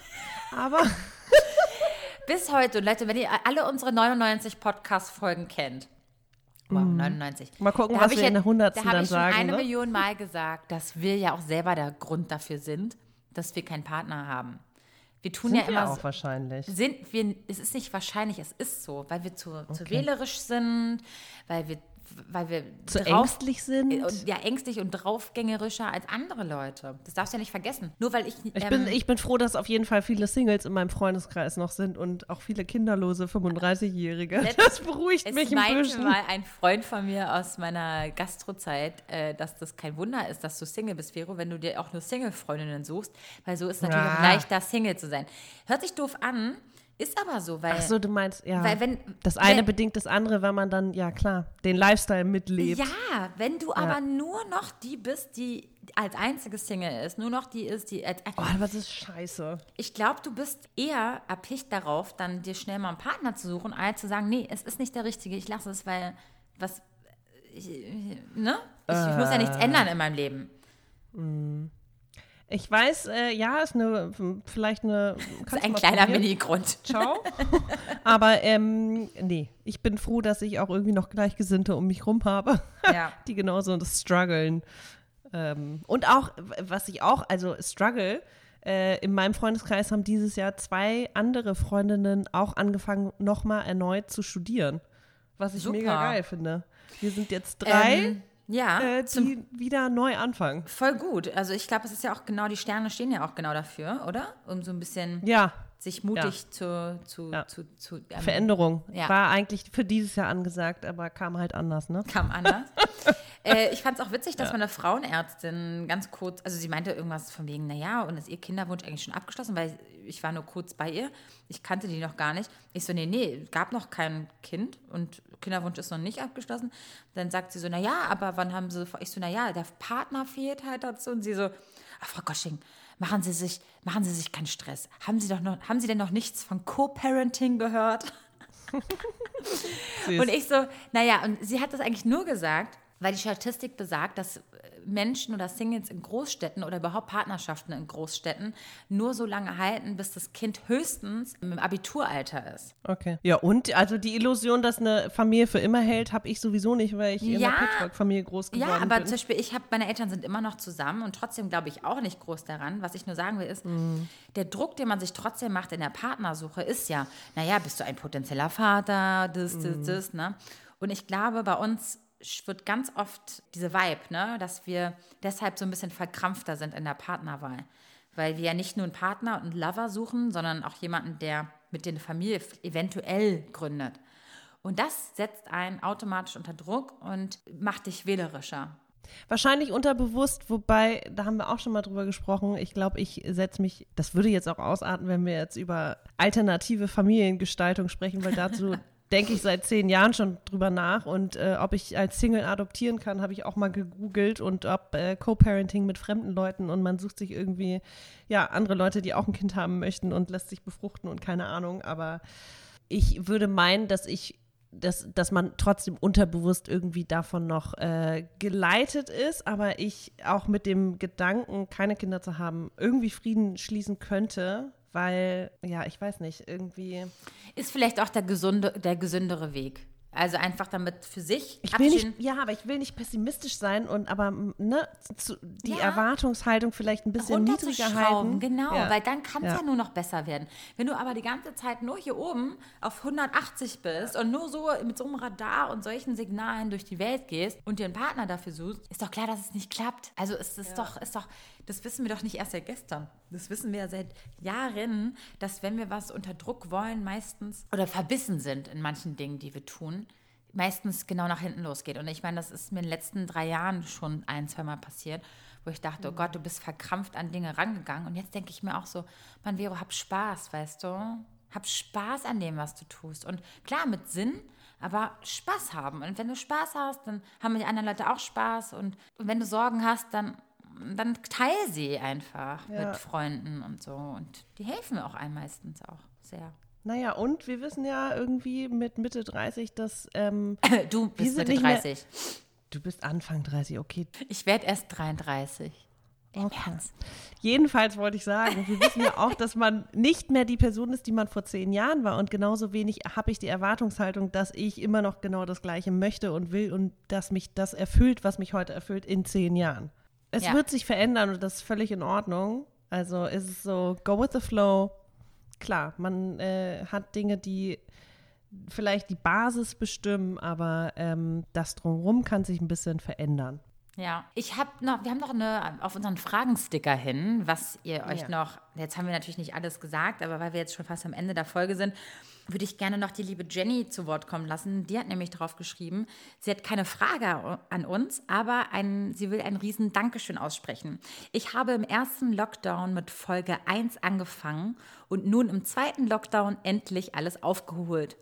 aber Bis heute, Leute, wenn ihr alle unsere 99 Podcast-Folgen kennt, wow, 99. Mhm. Mal gucken, Da was wir in der 100. Da habe ich schon sagen, eine ne? Million Mal gesagt, dass wir ja auch selber der Grund dafür sind, dass wir keinen Partner haben. Wir tun sind ja wir immer auch so, wahrscheinlich. sind wir, es ist nicht wahrscheinlich, es ist so, weil wir zu, zu wählerisch sind, weil wir, weil wir Zu drauf- ängstlich sind. äh, ja, ängstlich und draufgängerischer als andere Leute. Das darfst du ja nicht vergessen. Nur weil ich. Ich, ähm, bin, ich bin froh, dass auf jeden Fall viele Singles in meinem Freundeskreis noch sind und auch viele kinderlose 35-Jährige. Letzt- Das beruhigt Es mich ein meinte bisschen. mal ein Freund von mir aus meiner Gastrozeit, äh, dass das kein Wunder ist, dass du Single bist, Vero, wenn du dir auch nur Single-Freundinnen suchst, weil so ist es natürlich Ja. auch leichter, Single zu sein. Hört sich doof an, ist aber so, weil, Ach so, du meinst, ja. weil wenn das eine wenn, bedingt das andere, weil man dann, ja klar, den Lifestyle mitlebt. Ja, wenn du aber nur noch die bist, die als einzige Single ist, nur noch die ist, die. Als, Oh, was ist scheiße. ich glaube, du bist eher erpicht darauf, dann dir schnell mal einen Partner zu suchen, als zu sagen, nee, es ist nicht der Richtige, ich lasse es, weil was. Ich, ne? Ich, ich muss ja nichts Äh. ändern in meinem Leben. Ich weiß, äh, ja, ist eine, vielleicht eine. Das ist ein kleiner. Mini-Grund. Ciao. Aber ähm, nee, ich bin froh, dass ich auch irgendwie noch Gleichgesinnte um mich rum habe, Ja. die genauso das strugglen. Ähm, und auch, was ich auch, also struggle, äh, in meinem Freundeskreis haben dieses Jahr zwei andere Freundinnen auch angefangen, nochmal erneut zu studieren. Was ich Super. mega geil finde. Wir sind jetzt drei, Ähm, ja, äh, zum, die wieder neu anfangen. voll gut. Also ich glaube, es ist ja auch genau, die Sterne stehen ja auch genau dafür, oder? Um so ein bisschen Ja, sich mutig zu, zu, Ja. zu, zu ähm, Veränderung Ja. war eigentlich für dieses Jahr angesagt, aber kam halt anders, ne? kam anders. äh, ich fand es auch witzig, dass meine Frauenärztin ganz kurz, also sie meinte irgendwas von wegen, naja, und ist ihr Kinderwunsch eigentlich schon abgeschlossen, weil ich war nur kurz bei ihr. Ich kannte die noch gar nicht. Ich so, nee, nee, gab noch kein Kind und Kinderwunsch ist noch nicht abgeschlossen. Dann sagt sie so, naja, aber wann haben sie, ich so, naja, der Partner fehlt halt dazu. Und sie so, ach Frau Gosching, machen Sie sich, machen Sie sich keinen Stress. Haben Sie doch noch, haben Sie denn noch nichts von Co-Parenting gehört? Und ich so, naja, und sie hat das eigentlich nur gesagt, weil die Statistik besagt, dass äh, Menschen oder Singles in Großstädten oder überhaupt Partnerschaften in Großstädten nur so lange halten, bis das Kind höchstens im Abituralter ist. Okay. Ja, und also die Illusion, dass eine Familie für immer hält, habe ich sowieso nicht, weil ich in Ja. einer Patchwork-Familie groß geworden Ja, aber bin. zum Beispiel, ich habe, meine Eltern sind immer noch zusammen und trotzdem glaube ich auch nicht groß daran. Was ich nur sagen will, ist, Mhm. der Druck, den man sich trotzdem macht in der Partnersuche, ist ja, naja, bist du ein potenzieller Vater, das, das, Mhm. das, ne? Und ich glaube, bei uns wird ganz oft diese Vibe, ne, dass wir deshalb so ein bisschen verkrampfter sind in der Partnerwahl. Weil wir ja nicht nur einen Partner und einen Lover suchen, sondern auch jemanden, der mit eine Familie eventuell gründet. Und das setzt einen automatisch unter Druck und macht dich wählerischer. Wahrscheinlich unterbewusst, wobei, da haben wir auch schon mal drüber gesprochen. Ich glaube, ich setze mich, das würde jetzt auch ausarten, wenn wir jetzt über alternative Familiengestaltung sprechen, weil dazu denke ich seit zehn Jahren schon drüber nach. Und äh, ob ich als Single adoptieren kann, habe ich auch mal gegoogelt und ob äh, Co-Parenting mit fremden Leuten und man sucht sich irgendwie, ja, andere Leute, die auch ein Kind haben möchten und lässt sich befruchten und keine Ahnung. Aber ich würde meinen, dass ich dass, dass man trotzdem unterbewusst irgendwie davon noch äh, geleitet ist, aber ich auch mit dem Gedanken, keine Kinder zu haben, irgendwie Frieden schließen könnte, weil, ja, ich weiß nicht, irgendwie. Ist vielleicht auch der, gesunde, der gesündere Weg. Also einfach damit für sich Ich will nicht, ja, aber ich will nicht pessimistisch sein und aber ne, zu, die Ja. Erwartungshaltung vielleicht ein bisschen niedriger halten. Genau, Ja. weil dann kann es Ja. ja. nur noch besser werden. Wenn du aber die ganze Zeit nur hier oben auf 180 bist und nur so mit so einem Radar und solchen Signalen durch die Welt gehst und dir einen Partner dafür suchst, ist doch klar, dass es nicht klappt. Also es ist doch, ist doch, das wissen wir doch nicht erst seit gestern. Das wissen wir ja seit Jahren, dass wenn wir was unter Druck wollen, meistens oder verbissen sind in manchen Dingen, die wir tun, meistens genau nach hinten losgeht. Und ich meine, das ist mir in den letzten drei Jahren schon ein, zwei Mal passiert, wo ich dachte, oh Gott, du bist verkrampft an Dinge rangegangen. Und jetzt denke ich mir auch so, Mann, Vero, hab Spaß, weißt du? Hab Spaß an dem, was du tust. Und klar, mit Sinn, aber Spaß haben. Und wenn du Spaß hast, dann haben die anderen Leute auch Spaß. Und, und wenn du Sorgen hast, dann, dann teil sie einfach Ja. mit Freunden und so. Und die helfen auch einem meistens auch sehr. Naja, und wir wissen ja irgendwie mit Mitte 30, dass ähm, Du bist Mitte nicht mehr- 30. du bist Anfang 30, okay. Ich werde erst 33. Im Okay. Jedenfalls wollte ich sagen, wir wissen ja auch, dass man nicht mehr die Person ist, die man vor zehn Jahren war. Und genauso wenig habe ich die Erwartungshaltung, dass ich immer noch genau das Gleiche möchte und will und dass mich das erfüllt, was mich heute erfüllt, in zehn Jahren. Es Ja. wird sich verändern und das ist völlig in Ordnung. Also ist es so, go with the flow. Klar, man äh, hat Dinge, die vielleicht die Basis bestimmen, aber ähm, das drumherum kann sich ein bisschen verändern. Ja, ich habe noch, wir haben noch eine auf unseren Fragensticker hin, was ihr euch Ja. noch jetzt haben wir natürlich nicht alles gesagt, aber weil wir jetzt schon fast am Ende der Folge sind, würde ich gerne noch die liebe Jenny zu Wort kommen lassen. Die hat nämlich drauf geschrieben, sie hat keine Frage an uns, aber ein, sie will ein riesen Dankeschön aussprechen. Ich habe im ersten Lockdown mit Folge 1 angefangen und nun im zweiten Lockdown endlich alles aufgeholt.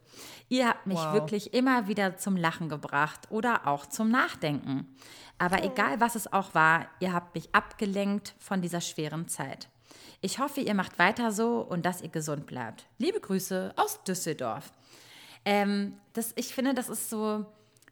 Ihr habt mich wow. wirklich immer wieder zum Lachen gebracht oder auch zum Nachdenken. Aber egal was es auch war, ihr habt mich abgelenkt von dieser schweren Zeit. Ich hoffe, ihr macht weiter so und dass ihr gesund bleibt. Liebe Grüße aus Düsseldorf. Ähm, das, ich finde, das ist so,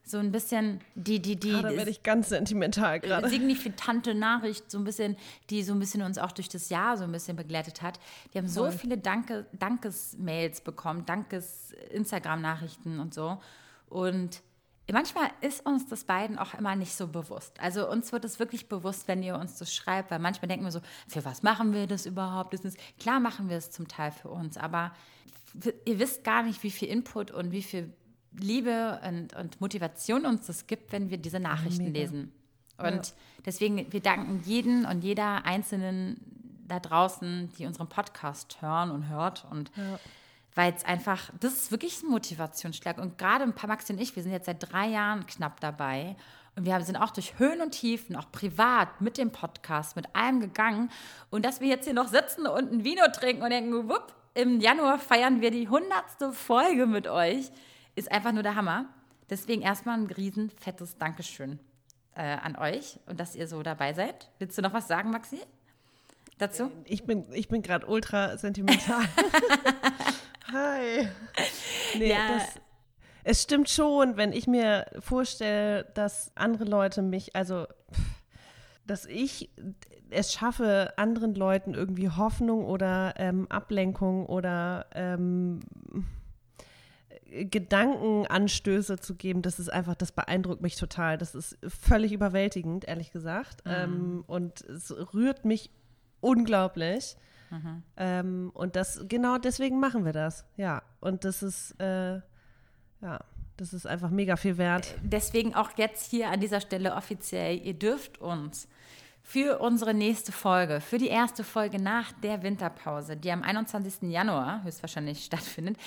so ein bisschen die, die, die. Ah, da werde ich ganz sentimental gerade. Signifikante Nachricht, so ein bisschen, die so ein bisschen uns auch durch das Jahr so ein bisschen begleitet hat. Wir haben so viele Danke, Dankesmails bekommen, Dankes-Instagram-Nachrichten und so. Und manchmal ist uns das beiden auch immer nicht so bewusst. Also uns wird es wirklich bewusst, wenn ihr uns das schreibt, weil manchmal denken wir so, für was machen wir das überhaupt? Das ist, klar machen wir es zum Teil für uns, aber ihr wisst gar nicht, wie viel Input und wie viel Liebe und, und Motivation uns das gibt, wenn wir diese Nachrichten Mega. lesen. Und ja. deswegen, wir danken jeden und jeder Einzelnen da draußen, die unseren Podcast hören und hört und ja weil es einfach, das ist wirklich ein Motivationsschlag. Und gerade ein paar Maxi und ich, wir sind jetzt seit drei Jahren knapp dabei. Und wir sind auch durch Höhen und Tiefen, auch privat, mit dem Podcast, mit allem gegangen. Und dass wir jetzt hier noch sitzen und ein Vino trinken und denken, wupp, im Januar feiern wir die hundertste Folge mit euch, ist einfach nur der Hammer. Deswegen erstmal ein riesen fettes Dankeschön äh, an euch und dass ihr so dabei seid. Willst du noch was sagen, Maxi? Dazu? Ich bin, ich bin gerade ultra sentimental. Hi. Nee, ja. das, es stimmt schon, wenn ich mir vorstelle, dass andere Leute mich, also dass ich es schaffe, anderen Leuten irgendwie Hoffnung oder ähm, Ablenkung oder ähm, Gedankenanstöße zu geben, das ist einfach, das beeindruckt mich total. Das ist völlig überwältigend, ehrlich gesagt. Mhm. Ähm, und es rührt mich unglaublich. Ähm, und das, genau deswegen machen wir das. Ja. Und das ist, äh, ja, das ist einfach mega viel wert. Äh, deswegen auch jetzt hier an dieser Stelle offiziell, ihr dürft uns für unsere nächste Folge, für die erste Folge nach der Winterpause, die am 21. Januar höchstwahrscheinlich stattfindet,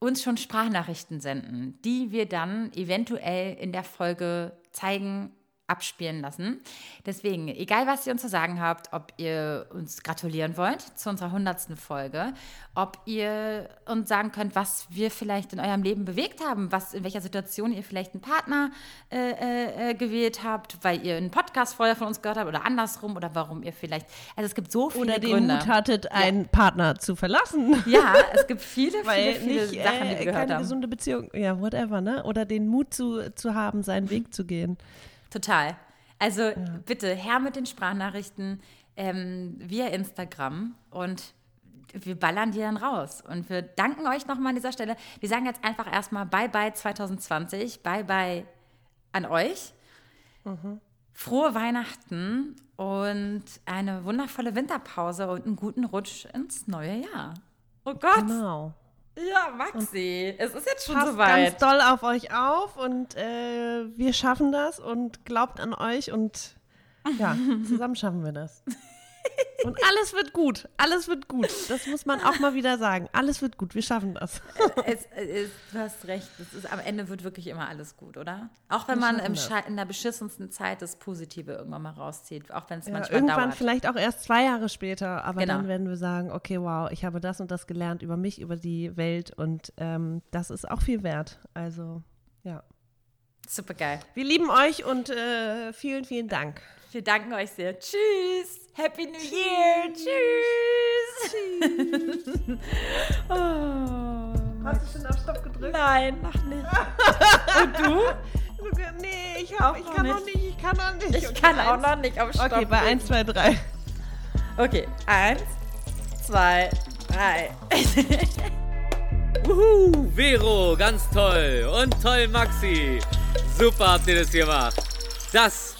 uns schon Sprachnachrichten senden, die wir dann eventuell in der Folge zeigen abspielen lassen. Deswegen, egal was ihr uns zu sagen habt, ob ihr uns gratulieren wollt zu unserer 100. Folge, ob ihr uns sagen könnt, was wir vielleicht in eurem Leben bewegt haben, was in welcher Situation ihr vielleicht einen Partner äh, äh, äh gewählt habt, weil ihr einen Podcast vorher von uns gehört habt oder andersrum oder warum ihr vielleicht, also es gibt so viele oder den Gründe. Mut hattet, ja. einen Partner zu verlassen. Ja, es gibt viele, viele, viele nicht, Sachen, die wir äh, gehört keine haben. gesunde Beziehung, ja, whatever, ne? Oder den Mut zu, zu haben, seinen Weg zu gehen. Total. Also ja. bitte her mit den Sprachnachrichten ähm, via Instagram und wir ballern die dann raus. Und wir danken euch nochmal an dieser Stelle. Wir sagen jetzt einfach erstmal Bye-bye 2020, Bye-bye an euch. Mhm. Frohe Weihnachten und eine wundervolle Winterpause und einen guten Rutsch ins neue Jahr. Oh Gott. Genau. Ja, Maxi, es ist jetzt schon passt soweit. ganz doll auf euch auf und äh, wir schaffen das und glaubt an euch und ja, zusammen schaffen wir das. Und alles wird gut. Alles wird gut. Das muss man auch mal wieder sagen. Alles wird gut. Wir schaffen das. Es, es, du hast recht. Ist, am Ende wird wirklich immer alles gut, oder? Auch wenn man im in der beschissensten Zeit das Positive irgendwann mal rauszieht. Auch wenn es ja, manchmal Irgendwann dauert. vielleicht auch erst zwei Jahre später. Aber genau. dann werden wir sagen, okay, wow, ich habe das und das gelernt über mich, über die Welt. Und ähm, das ist auch viel wert. Also, ja. Super geil. Wir lieben euch und äh, vielen, vielen Dank. Wir danken euch sehr. Tschüss. Happy New Year. Tschüss. Tschüss. oh. Hast du schon auf Stopp gedrückt? Nein, noch nicht. Und du? Nee, ich, hab, ich kann noch nicht. Ich kann noch nicht. Ich okay, kann eins. auch noch nicht auf Stopp. Okay, bei 1, 2, 3. Okay, 1, 2, 3. Uhu, Vero, ganz toll. Und toll, Maxi. Super habt ihr das gemacht. Das